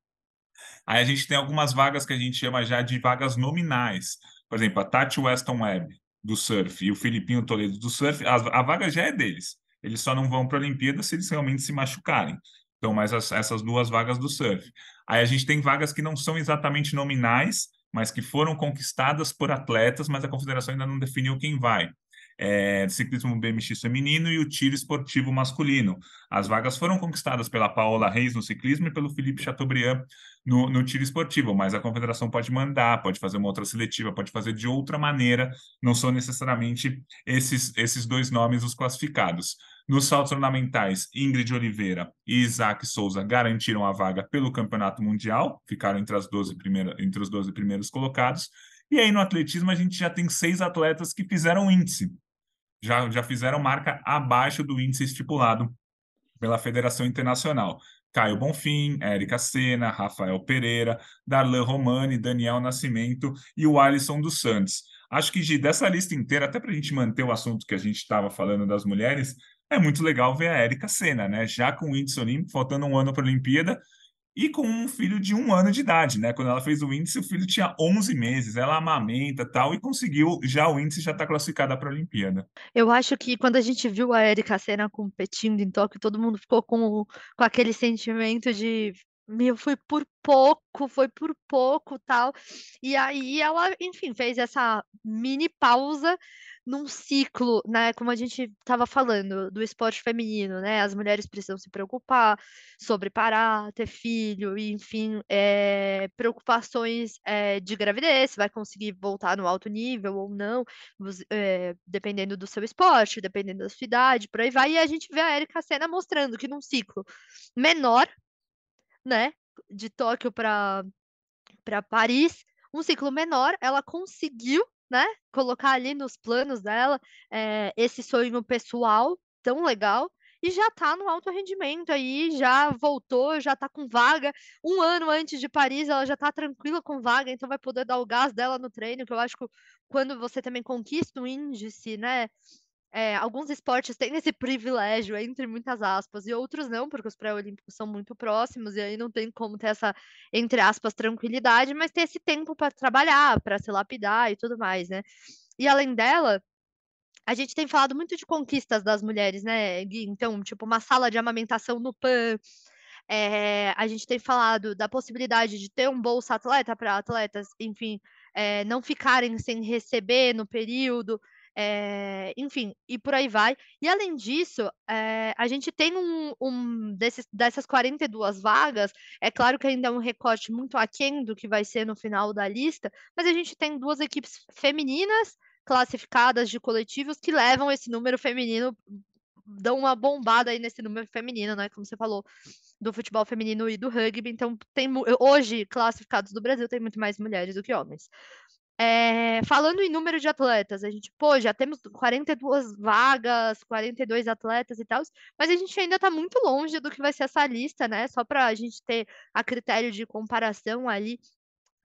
Aí a gente tem algumas vagas que a gente chama já de vagas nominais. Por exemplo, a Tati Weston Webb, do surf, e o Filipinho Toledo, do surf, a, a vaga já é deles. Eles só não vão para a Olimpíada se eles realmente se machucarem. Então, mais as, essas duas vagas do surf. Aí a gente tem vagas que não são exatamente nominais, mas que foram conquistadas por atletas, mas a confederação ainda não definiu quem vai. É, ciclismo BMX feminino e o tiro esportivo masculino. As vagas foram conquistadas pela Paola Reis no ciclismo e pelo Felipe Chateaubriand no, no tiro esportivo, mas a confederação pode mandar, pode fazer uma outra seletiva, pode fazer de outra maneira, não são necessariamente esses, esses dois nomes os classificados. Nos saltos ornamentais, Ingrid Oliveira e Isaac Souza garantiram a vaga pelo Campeonato Mundial, ficaram entre, as 12 primeira, entre os 12 primeiros colocados. E aí no atletismo a gente já tem seis atletas que fizeram índice, já, já fizeram marca abaixo do índice estipulado pela Federação Internacional. Caio Bonfim, Érica Sena, Rafael Pereira, Darlan Romani, Daniel Nascimento e o Alisson dos Santos. Acho que, de dessa lista inteira, até para a gente manter o assunto que a gente estava falando das mulheres, é muito legal ver a Érica Senna, né? Já com o índice olímpico, faltando um ano para a Olimpíada, e com um filho de um ano de idade, né? Quando ela fez o índice, o filho tinha 11 meses, ela amamenta tal, e conseguiu já o índice, já está classificada para a Olimpíada. Eu acho que quando a gente viu a Erika Senna competindo em Tóquio, todo mundo ficou com, com aquele sentimento de meu, foi por pouco, foi por pouco, tal. E aí ela, enfim, fez essa mini pausa num ciclo, né, como a gente estava falando, do esporte feminino, né, as mulheres precisam se preocupar sobre parar, ter filho, enfim, é, preocupações é, de gravidez, vai conseguir voltar no alto nível ou não, é, dependendo do seu esporte, dependendo da sua idade, por aí vai, e a gente vê a Erika Senna mostrando que num ciclo menor, né, de Tóquio para para Paris, um ciclo menor, ela conseguiu né, colocar ali nos planos dela é, esse sonho pessoal tão legal e já está no alto rendimento aí, já voltou, já está com vaga. Um ano antes de Paris, ela já está tranquila com vaga, então vai poder dar o gás dela no treino, que eu acho que quando você também conquista um índice, né? É, alguns esportes têm esse privilégio, entre muitas aspas, e outros não, porque os pré-olímpicos são muito próximos, e aí não tem como ter essa, entre aspas, tranquilidade, mas ter esse tempo para trabalhar, para se lapidar e tudo mais, né? E além dela, a gente tem falado muito de conquistas das mulheres, né, Gui? Então, tipo, uma sala de amamentação no PAN. É, a gente tem falado da possibilidade de ter um bolsa atleta para atletas, enfim, é, não ficarem sem receber no período. É, enfim, e por aí vai. E além disso, é, a gente tem um, um desses, dessas 42 vagas, é claro que ainda é um recorte muito aquém do que vai ser no final da lista, mas a gente tem duas equipes femininas classificadas de coletivos que levam esse número feminino, dão uma bombada aí nesse número feminino, né? Como você falou, do futebol feminino e do rugby. Então, tem hoje classificados do Brasil tem muito mais mulheres do que homens. É, falando em número de atletas, a gente, pô, já temos 42 vagas, 42 atletas e tal, mas a gente ainda está muito longe do que vai ser essa lista, né? Só para a gente ter a critério de comparação ali.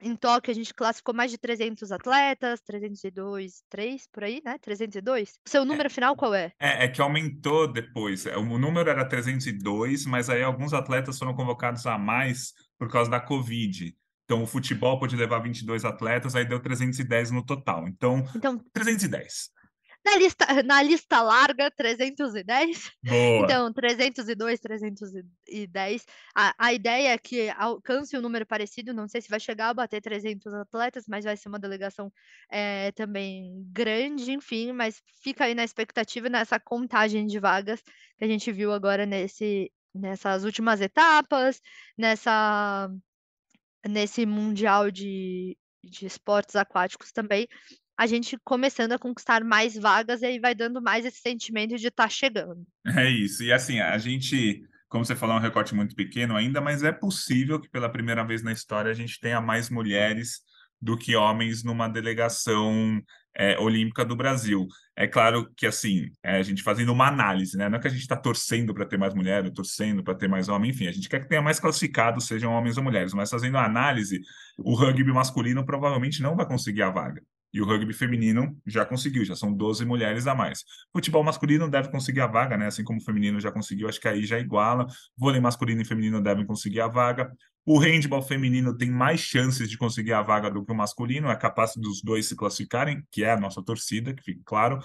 Em Tóquio, a gente classificou mais de 300 atletas, 302, 3 por aí, né? 302. O seu número é, final qual é? é? É que aumentou depois. O número era 302, mas aí alguns atletas foram convocados a mais por causa da Covid. Então, o futebol pode levar 22 atletas, aí deu 310 no total. Então, então 310. Na lista, <laughs> na lista larga, 310. Boa. Então, 302, 310. A, a ideia é que alcance um número parecido, não sei se vai chegar a bater 300 atletas, mas vai ser uma delegação é, também grande, enfim, mas fica aí na expectativa nessa contagem de vagas que a gente viu agora nesse, nessas últimas etapas, nessa nesse mundial de, de esportes aquáticos também, a gente começando a conquistar mais vagas e aí vai dando mais esse sentimento de estar tá chegando. É isso. E assim, a gente, como você falou, é um recorte muito pequeno ainda, mas é possível que pela primeira vez na história a gente tenha mais mulheres do que homens numa delegação é, olímpica do Brasil. É claro que, assim, é, a gente fazendo uma análise, né? Não é que a gente está torcendo para ter mais mulher, torcendo para ter mais homem, enfim, a gente quer que tenha mais classificados, sejam homens ou mulheres, mas fazendo a análise, o rugby masculino provavelmente não vai conseguir a vaga. E o rugby feminino já conseguiu, já são 12 mulheres a mais. Futebol masculino deve conseguir a vaga, né? Assim como o feminino já conseguiu, acho que aí já iguala. Vôlei masculino e feminino devem conseguir a vaga. O handball feminino tem mais chances de conseguir a vaga do que o masculino, é capaz dos dois se classificarem, que é a nossa torcida, que fique claro.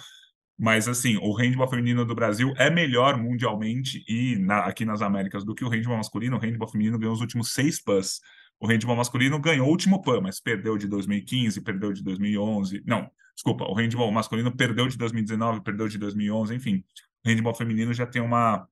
Mas, assim, o handball feminino do Brasil é melhor mundialmente e na, aqui nas Américas do que o handball masculino. O handball feminino ganhou os últimos seis PANs. O handball masculino ganhou o último PAN, mas perdeu de 2015, perdeu de 2011. Não, desculpa, o handball masculino perdeu de 2019, perdeu de 2011, enfim. O handball feminino já tem uma,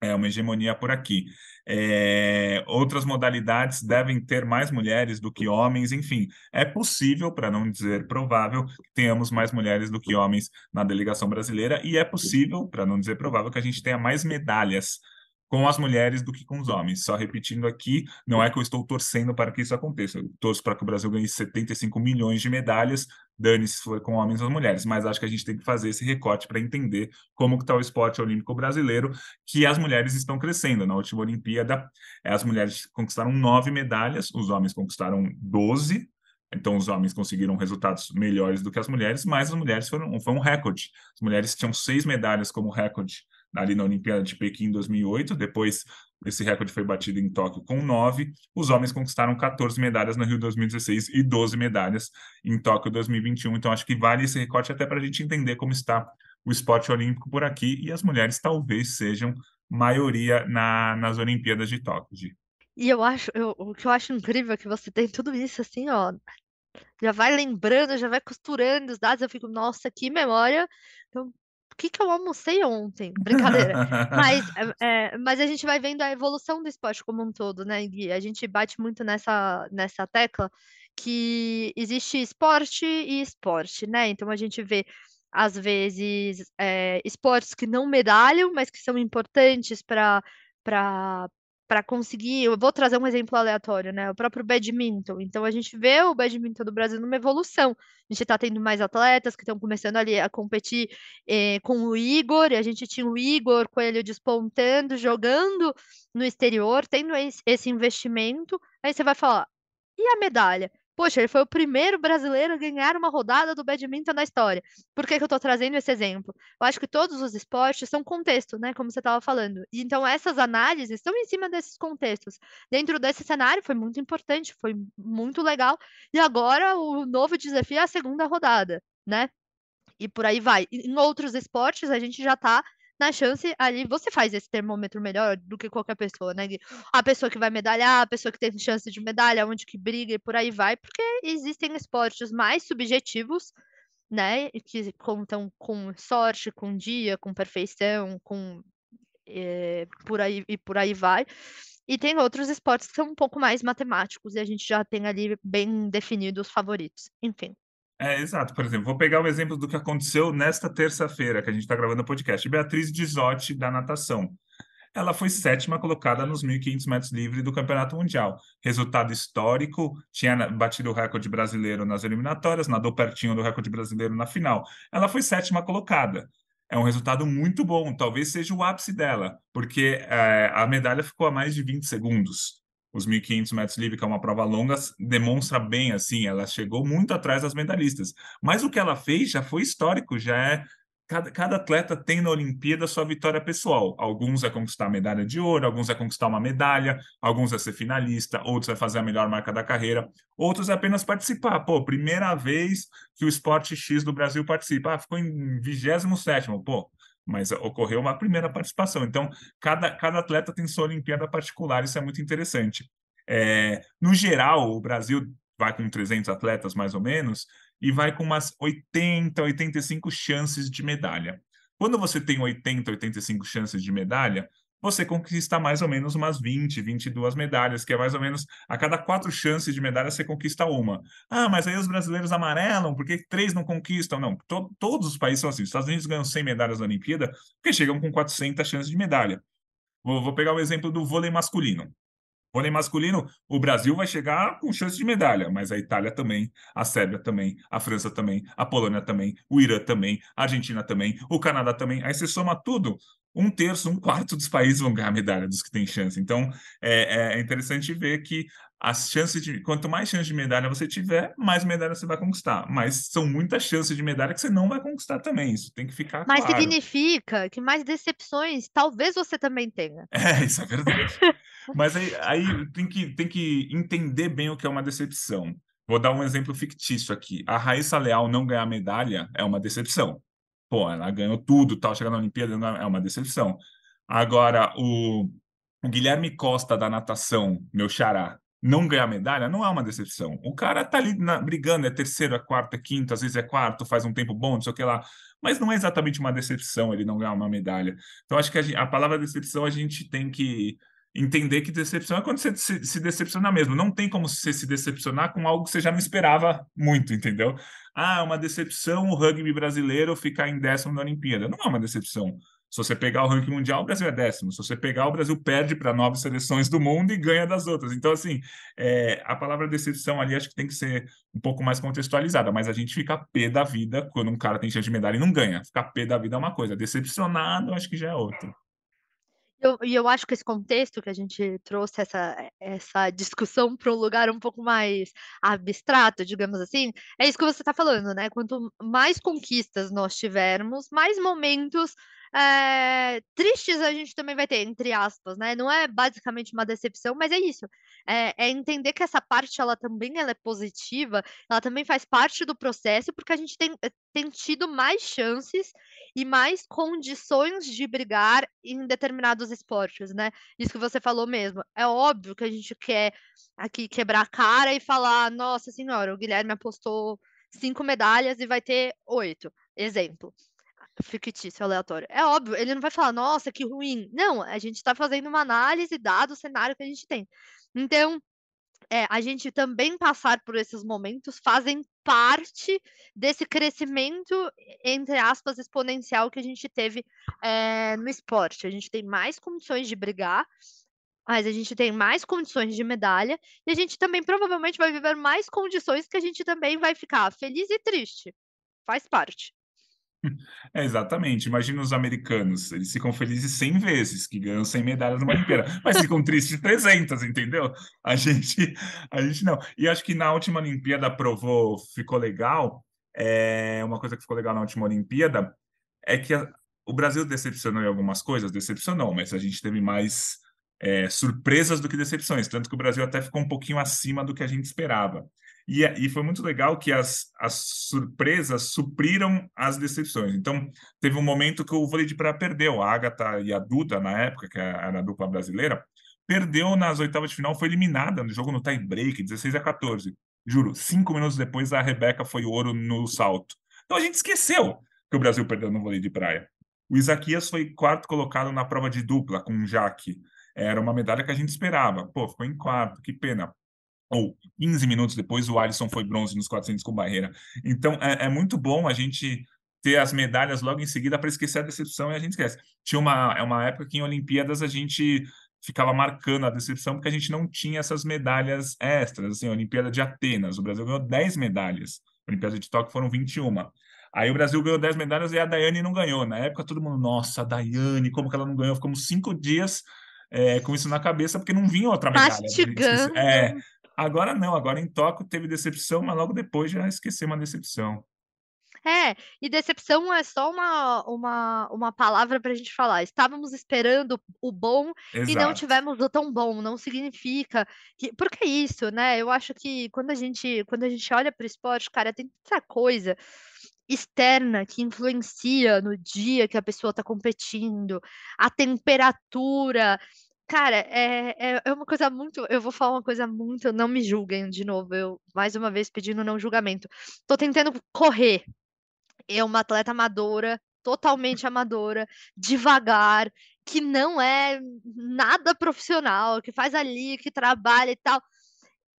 é, uma hegemonia por aqui. É, outras modalidades devem ter mais mulheres do que homens, enfim, é possível, para não dizer provável, que tenhamos mais mulheres do que homens na delegação brasileira, e é possível, para não dizer provável, que a gente tenha mais medalhas com as mulheres do que com os homens. Só repetindo aqui, não é que eu estou torcendo para que isso aconteça. Eu torço para que o Brasil ganhe 75 milhões de medalhas, dane-se se for com homens ou mulheres, mas acho que a gente tem que fazer esse recorte para entender como está o esporte olímpico brasileiro, que as mulheres estão crescendo. Na última Olimpíada, as mulheres conquistaram nove medalhas, os homens conquistaram 12, então, os homens conseguiram resultados melhores do que as mulheres, mas as mulheres foram foi um recorde. As mulheres tinham seis medalhas como recorde ali na Olimpíada de Pequim em 2008, depois esse recorde foi batido em Tóquio com nove. Os homens conquistaram 14 medalhas no Rio 2016 e 12 medalhas em Tóquio 2021. Então, acho que vale esse recorte até para a gente entender como está o esporte olímpico por aqui. E as mulheres talvez sejam maioria na, nas Olimpíadas de Tóquio. E eu acho, eu, o que eu acho incrível é que você tem tudo isso assim, ó. Já vai lembrando, já vai costurando os dados. Eu fico, nossa, que memória. Então, o que, que eu almocei ontem? Brincadeira. mas, é, <laughs> mas a gente vai vendo a evolução do esporte como um todo, né, Gui? A gente bate muito nessa, nessa tecla que existe esporte e esporte, né? Então a gente vê às vezes é, esportes que não medalham, mas que são importantes para para conseguir. Eu vou trazer um exemplo aleatório, né? O próprio badminton. Então a gente vê o badminton do Brasil numa evolução. A gente está tendo mais atletas que estão começando ali a competir eh, com o Igor, e a gente tinha o Igor Coelho despontando, jogando no exterior, tendo esse investimento. Aí você vai falar, e a medalha? Poxa, ele foi o primeiro brasileiro a ganhar uma rodada do badminton na história. Por que, que eu estou trazendo esse exemplo? Eu acho que todos os esportes são contexto, né? Como você estava falando. E, então, essas análises estão em cima desses contextos. Dentro desse cenário, foi muito importante, foi muito legal. E agora, o novo desafio é a segunda rodada, né? E por aí vai. Em outros esportes, a gente já está na chance ali, você faz esse termômetro melhor do que qualquer pessoa, né? A pessoa que vai medalhar, a pessoa que tem chance de medalha, onde que briga e por aí vai, porque existem esportes mais subjetivos, né? Que contam com sorte, com dia, com perfeição, com é, por aí e por aí vai. E tem outros esportes que são um pouco mais matemáticos e a gente já tem ali bem definidos os favoritos. Enfim. É, exato. Por exemplo, vou pegar o exemplo do que aconteceu nesta terça-feira, que a gente está gravando o podcast. Beatriz Dizotti, da natação. Ela foi sétima colocada nos 1.500 metros livre do Campeonato Mundial. Resultado histórico, tinha batido o recorde brasileiro nas eliminatórias, nadou pertinho do recorde brasileiro na final. Ela foi sétima colocada. É um resultado muito bom, talvez seja o ápice dela, porque é, a medalha ficou a mais de 20 segundos os 1.500 metros livre, que é uma prova longa, demonstra bem, assim, ela chegou muito atrás das medalhistas. Mas o que ela fez já foi histórico, já é... Cada, cada atleta tem na Olimpíada sua vitória pessoal. Alguns é conquistar a medalha de ouro, alguns é conquistar uma medalha, alguns é ser finalista, outros é fazer a melhor marca da carreira, outros é apenas participar. Pô, primeira vez que o esporte X do Brasil participa. Ah, ficou em 27 pô, mas ocorreu uma primeira participação. Então, cada, cada atleta tem sua Olimpíada particular, isso é muito interessante. É, no geral, o Brasil vai com 300 atletas, mais ou menos, e vai com umas 80, 85 chances de medalha. Quando você tem 80, 85 chances de medalha, você conquista mais ou menos umas 20, 22 medalhas, que é mais ou menos a cada quatro chances de medalha você conquista uma. Ah, mas aí os brasileiros amarelam, porque três não conquistam? Não, to todos os países são assim. Os Estados Unidos ganham 100 medalhas na Olimpíada, porque chegam com 400 chances de medalha. Vou, vou pegar o exemplo do vôlei masculino. Vôlei masculino, o Brasil vai chegar com chance de medalha, mas a Itália também, a Sérvia também, a França também, a Polônia também, o Irã também, a Argentina também, o Canadá também. Aí você soma tudo, um terço, um quarto dos países vão ganhar medalha dos que têm chance. Então, é, é interessante ver que as chances de quanto mais chance de medalha você tiver, mais medalha você vai conquistar. Mas são muitas chances de medalha que você não vai conquistar também. Isso tem que ficar Mas claro. significa que mais decepções talvez você também tenha. É, <laughs> isso é verdade. Mas aí, aí tem, que, tem que entender bem o que é uma decepção. Vou dar um exemplo fictício aqui. A Raíssa Leal não ganhar medalha é uma decepção pô, ela ganhou tudo, tal, chegar na Olimpíada é uma decepção. Agora, o, o Guilherme Costa da natação, meu xará, não ganhar medalha não é uma decepção. O cara tá ali na, brigando, é terceiro, é quarto, é quinto, às vezes é quarto, faz um tempo bom, não sei o que lá. Mas não é exatamente uma decepção ele não ganhar uma medalha. Então, acho que a, a palavra decepção a gente tem que entender que decepção é quando você se, decepciona mesmo. Não tem como você se decepcionar com algo que você já não esperava muito, entendeu? Ah, é uma decepção o rugby brasileiro ficar em décimo na Olimpíada. Não é uma decepção. Se você pegar o ranking mundial, o Brasil é décimo. Se você pegar, o Brasil perde para nove seleções do mundo e ganha das outras. Então, assim, é, a palavra decepção ali acho que tem que ser um pouco mais contextualizada, mas a gente fica pé da vida quando um cara tem chance de medalha e não ganha. Ficar pé da vida é uma coisa, decepcionado acho que já é outra. Eu, e eu acho que esse contexto que a gente trouxe essa, essa discussão para um lugar um pouco mais abstrato, digamos assim, é isso que você está falando, né? Quanto mais conquistas nós tivermos, mais momentos é, tristes a gente também vai ter, entre aspas, né? Não é basicamente uma decepção, mas é isso. É, é, entender que essa parte ela também ela é positiva, ela também faz parte do processo, porque a gente tem, eh, tem tido mais chances e mais condições de brigar em determinados esportes, né? Isso que você falou mesmo. É óbvio que a gente quer aqui quebrar a cara e falar, nossa senhora, o Guilherme apostou cinco medalhas e vai ter oito. Exemplo fictício, aleatório. É óbvio, ele não vai falar, nossa, que ruim. Não, a gente está fazendo uma análise dado o cenário que a gente tem. Então, é, a gente também passar por esses momentos fazem parte desse crescimento, entre aspas, exponencial que a gente teve é, no esporte. A gente tem mais condições de brigar, mas a gente tem mais condições de medalha, e a gente também provavelmente vai viver mais condições que a gente também vai ficar feliz e triste. Faz parte. <laughs> É, exatamente. Imagina os americanos, eles ficam felizes 100 vezes, que ganham 100 medalhas numa Olimpíada, <laughs> mas ficam tristes 300, entendeu? A gente, a gente não. E acho que na última Olimpíada provou, ficou legal, é, uma coisa que ficou legal na última Olimpíada é que a, o Brasil decepcionou em algumas coisas, decepcionou, mas a gente teve mais é, surpresas do que decepções, tanto que o Brasil até ficou um pouquinho acima do que a gente esperava. E, e foi muito legal que as, as surpresas supriram as decepções. Então, teve um momento que o vôlei de praia perdeu. A Agatha e a Duda, na época, que era a dupla brasileira, perdeu nas oitavas de final, foi eliminada no jogo no tie break, 16 a 14. Juro, cinco minutos depois a Rebeca foi ouro no salto. Então a gente esqueceu que o Brasil perdeu no vôlei de praia. O Isaquias foi quarto colocado na prova de dupla com o Jaque. Era uma medalha que a gente esperava. Pô, ficou em quarto, que pena ou 15 minutos depois, o Alisson foi bronze nos 400 com barreira. Então, é, é muito bom a gente ter as medalhas logo em seguida para esquecer a decepção e a gente esquece. Tinha uma, é uma época que em Olimpíadas a gente ficava marcando a decepção porque a gente não tinha essas medalhas extras. Assim, a Olimpíada de Atenas, o Brasil ganhou 10 medalhas. A Olimpíada de Tóquio foram 21. Aí o Brasil ganhou 10 medalhas e a Daiane não ganhou. Na época, todo mundo, nossa, a Daiane, como que ela não ganhou? Ficamos cinco dias é, com isso na cabeça, porque não vinha outra medalha. Mastigando. É, Agora não, agora em Tóquio teve decepção, mas logo depois já esqueceu uma decepção. É, e decepção é só uma, uma, uma palavra para a gente falar. Estávamos esperando o bom Exato. e não tivemos o tão bom. Não significa que. Porque é isso, né? Eu acho que quando a gente, quando a gente olha para o esporte, cara, tem tanta coisa externa que influencia no dia que a pessoa está competindo, a temperatura, Cara, é, é, é uma coisa muito. Eu vou falar uma coisa muito. Não me julguem de novo. Eu, mais uma vez, pedindo não julgamento. Tô tentando correr. É uma atleta amadora, totalmente amadora, devagar, que não é nada profissional, que faz ali, que trabalha e tal.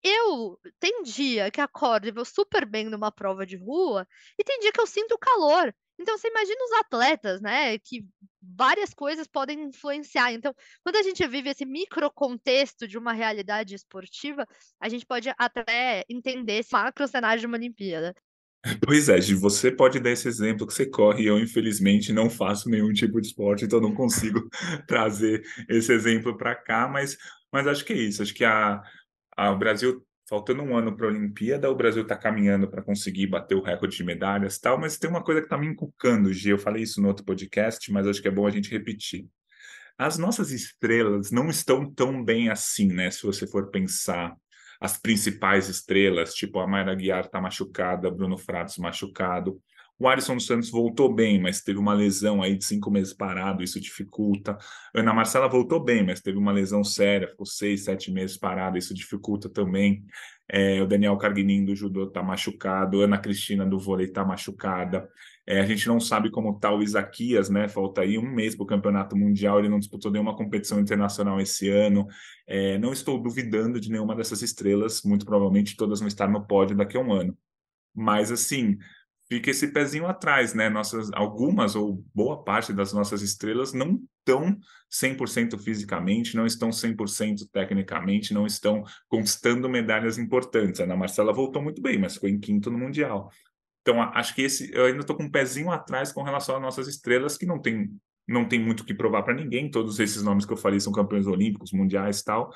Eu tem dia que acordo e vou super bem numa prova de rua, e tem dia que eu sinto calor. Então você imagina os atletas, né, que várias coisas podem influenciar. Então, quando a gente vive esse microcontexto de uma realidade esportiva, a gente pode até entender esse macro cenário de uma Olimpíada. <laughs> Pois é, Gi, você pode dar esse exemplo que você corre, eu infelizmente não faço nenhum tipo de esporte, então não consigo <laughs> trazer esse exemplo para cá, mas, mas acho que é isso, acho que a, a, o Brasil faltando um ano para a Olimpíada, o Brasil está caminhando para conseguir bater o recorde de medalhas tal, mas tem uma coisa que está me encucando, Gi, eu falei isso no outro podcast, mas acho que é bom a gente repetir. As nossas estrelas não estão tão bem assim, né? Se você for pensar as principais estrelas, tipo a Mayra Guiar está machucada, Bruno Fratos machucado, o Alisson Santos voltou bem, mas teve uma lesão aí de cinco meses parado, isso dificulta. Ana Marcela voltou bem, mas teve uma lesão séria, ficou seis, sete meses parado, isso dificulta também. É, o Daniel Carguinin do judô está machucado, Ana Cristina do vôlei está machucada. É, a gente não sabe como está o Isaquias, né? Falta aí um mês para o campeonato mundial, ele não disputou nenhuma competição internacional esse ano. É, não estou duvidando de nenhuma dessas estrelas, muito provavelmente todas vão estar no pódio daqui a um ano. Mas assim, fica esse pezinho atrás, né? Nossas, algumas ou boa parte das nossas estrelas não estão 100% fisicamente, não estão 100% tecnicamente, não estão conquistando medalhas importantes. A Ana Marcela voltou muito bem, mas ficou em quinto no Mundial. Então, acho que esse eu ainda estou com um pezinho atrás com relação às nossas estrelas, que não tem não tem muito o que provar para ninguém, todos esses nomes que eu falei são campeões olímpicos, mundiais e tal,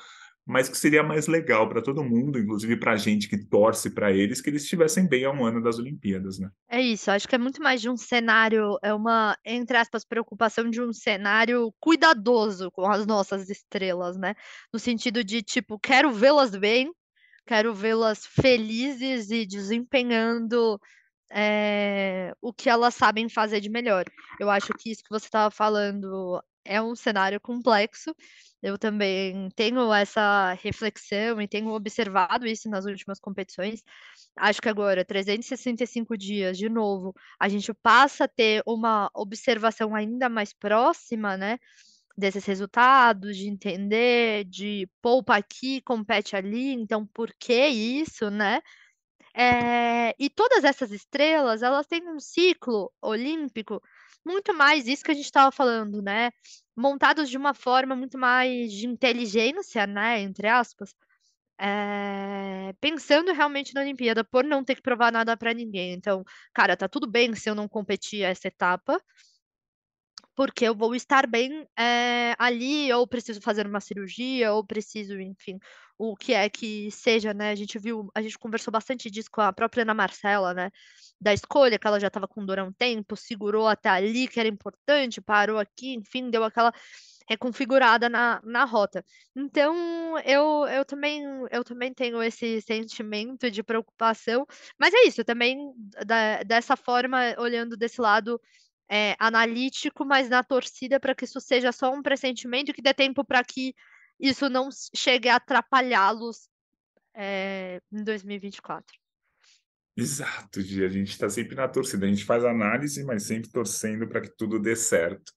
mas que seria mais legal para todo mundo, inclusive para a gente que torce para eles, que eles estivessem bem a um ano das Olimpíadas, né? É isso, acho que é muito mais de um cenário, é uma, entre aspas, preocupação de um cenário cuidadoso com as nossas estrelas, né? No sentido de, tipo, quero vê-las bem, quero vê-las felizes e desempenhando é, o que elas sabem fazer de melhor. Eu acho que isso que você estava falando é um cenário complexo. Eu também tenho essa reflexão e tenho observado isso nas últimas competições. Acho que agora, 365 dias, de novo, a gente passa a ter uma observação ainda mais próxima, né? Desses resultados, de entender, de poupa aqui, compete ali, então por que isso, né? É, e todas essas estrelas, elas têm um ciclo olímpico muito mais isso que a gente estava falando, né? Montados de uma forma muito mais de inteligência, né? Entre aspas. É, pensando realmente na Olimpíada, por não ter que provar nada para ninguém. Então, cara, tá tudo bem se eu não competir essa etapa, porque eu vou estar bem é, ali, ou preciso fazer uma cirurgia, ou preciso, enfim, o que é que seja, né? A gente viu, a gente conversou bastante disso com a própria Ana Marcela, né? Da escolha, que ela já estava com dor há um tempo, segurou até ali, que era importante, parou aqui, enfim, deu aquela reconfigurada na, na rota. Então, eu, eu, também, eu também tenho esse sentimento de preocupação, mas é isso, também da, dessa forma, olhando desse lado é, analítico, mas na torcida para que isso seja só um pressentimento que dê tempo para que isso não chegue a atrapalhá-los é, em 2024. Exato, Gia. A gente está sempre na torcida. A gente faz análise, mas sempre torcendo para que tudo dê certo.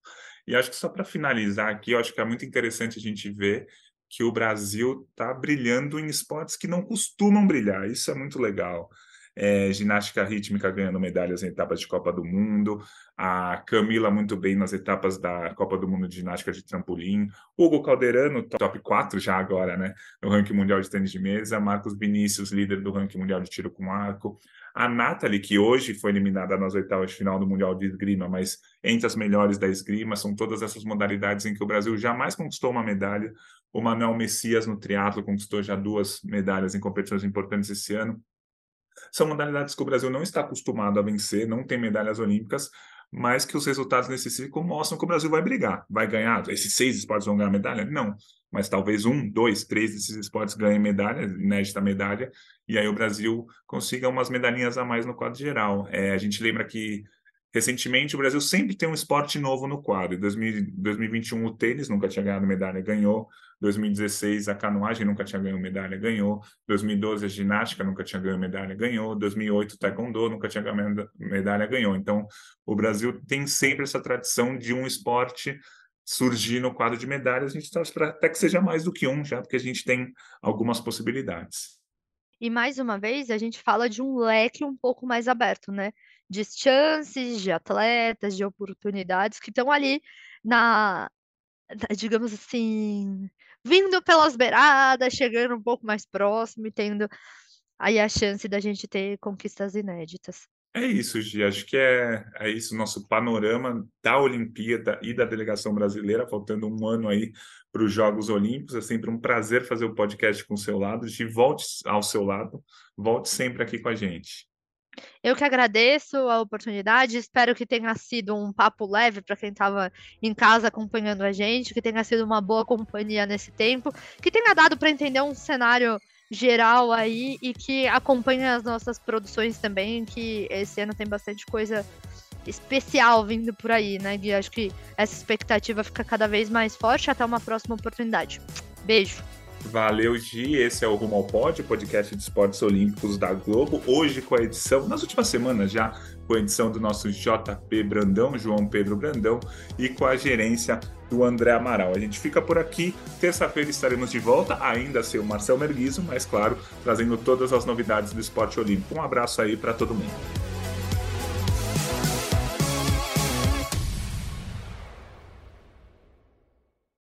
E acho que só para finalizar aqui, eu acho que é muito interessante a gente ver que o Brasil está brilhando em esportes que não costumam brilhar. Isso é muito legal é, ginástica rítmica ganhando medalhas em etapas de Copa do Mundo, a Camila muito bem nas etapas da Copa do Mundo de ginástica de trampolim, Hugo Calderano, top 4 já agora, né, no ranking mundial de tênis de mesa, Marcos Vinícius, líder do ranking mundial de tiro com arco, a Nathalie, que hoje foi eliminada nas oitavas de final do Mundial de Esgrima, mas entre as melhores da esgrima, são todas essas modalidades em que o Brasil jamais conquistou uma medalha. O Manuel Messias no triatlo conquistou já duas medalhas em competições importantes esse ano. São modalidades que o Brasil não está acostumado a vencer, não tem medalhas olímpicas, mas que os resultados nesse mostram que o Brasil vai brigar. Vai ganhar? Esses seis esportes vão ganhar medalha? Não. Mas talvez um, dois, três desses esportes ganhem medalha, inédita medalha, e aí o Brasil consiga umas medalhinhas a mais no quadro geral. É, a gente lembra que Recentemente, o Brasil sempre tem um esporte novo no quadro. Em 2021, o tênis nunca tinha ganhado medalha, ganhou. 2016, a canoagem nunca tinha ganho medalha, ganhou. 2012, a ginástica nunca tinha ganho medalha, ganhou. 2008, o taekwondo nunca tinha ganho medalha, ganhou. Então, o Brasil tem sempre essa tradição de um esporte surgir no quadro de medalhas. A gente torce para até que seja mais do que um, já, porque a gente tem algumas possibilidades. E mais uma vez, a gente fala de um leque um pouco mais aberto, né? De chances, de atletas, de oportunidades que estão ali na, digamos assim, vindo pelas beiradas, chegando um pouco mais próximo e tendo aí a chance da gente ter conquistas inéditas. É isso, Gi. Acho que é, é isso, nosso panorama da Olimpíada e da delegação brasileira, faltando um ano aí para os Jogos Olímpicos. É sempre um prazer fazer o podcast com o seu lado. Gi, volte ao seu lado, volte sempre aqui com a gente. Eu que agradeço a oportunidade, espero que tenha sido um papo leve para quem estava em casa acompanhando a gente, que tenha sido uma boa companhia nesse tempo, que tenha dado para entender um cenário geral aí e que acompanhe as nossas produções também, que esse ano tem bastante coisa especial vindo por aí, né, Gui? Acho que essa expectativa fica cada vez mais forte. Até uma próxima oportunidade. Beijo. Valeu, Gi. Esse é o Rumo ao Pódio, podcast de esportes olímpicos da Globo. Hoje com a edição, nas últimas semanas já, com a edição do nosso JP Brandão, João Pedro Brandão, e com a gerência do André Amaral. A gente fica por aqui. Terça-feira estaremos de volta, ainda sem o Marcel Merguizo, mas claro, trazendo todas as novidades do esporte olímpico. Um abraço aí para todo mundo.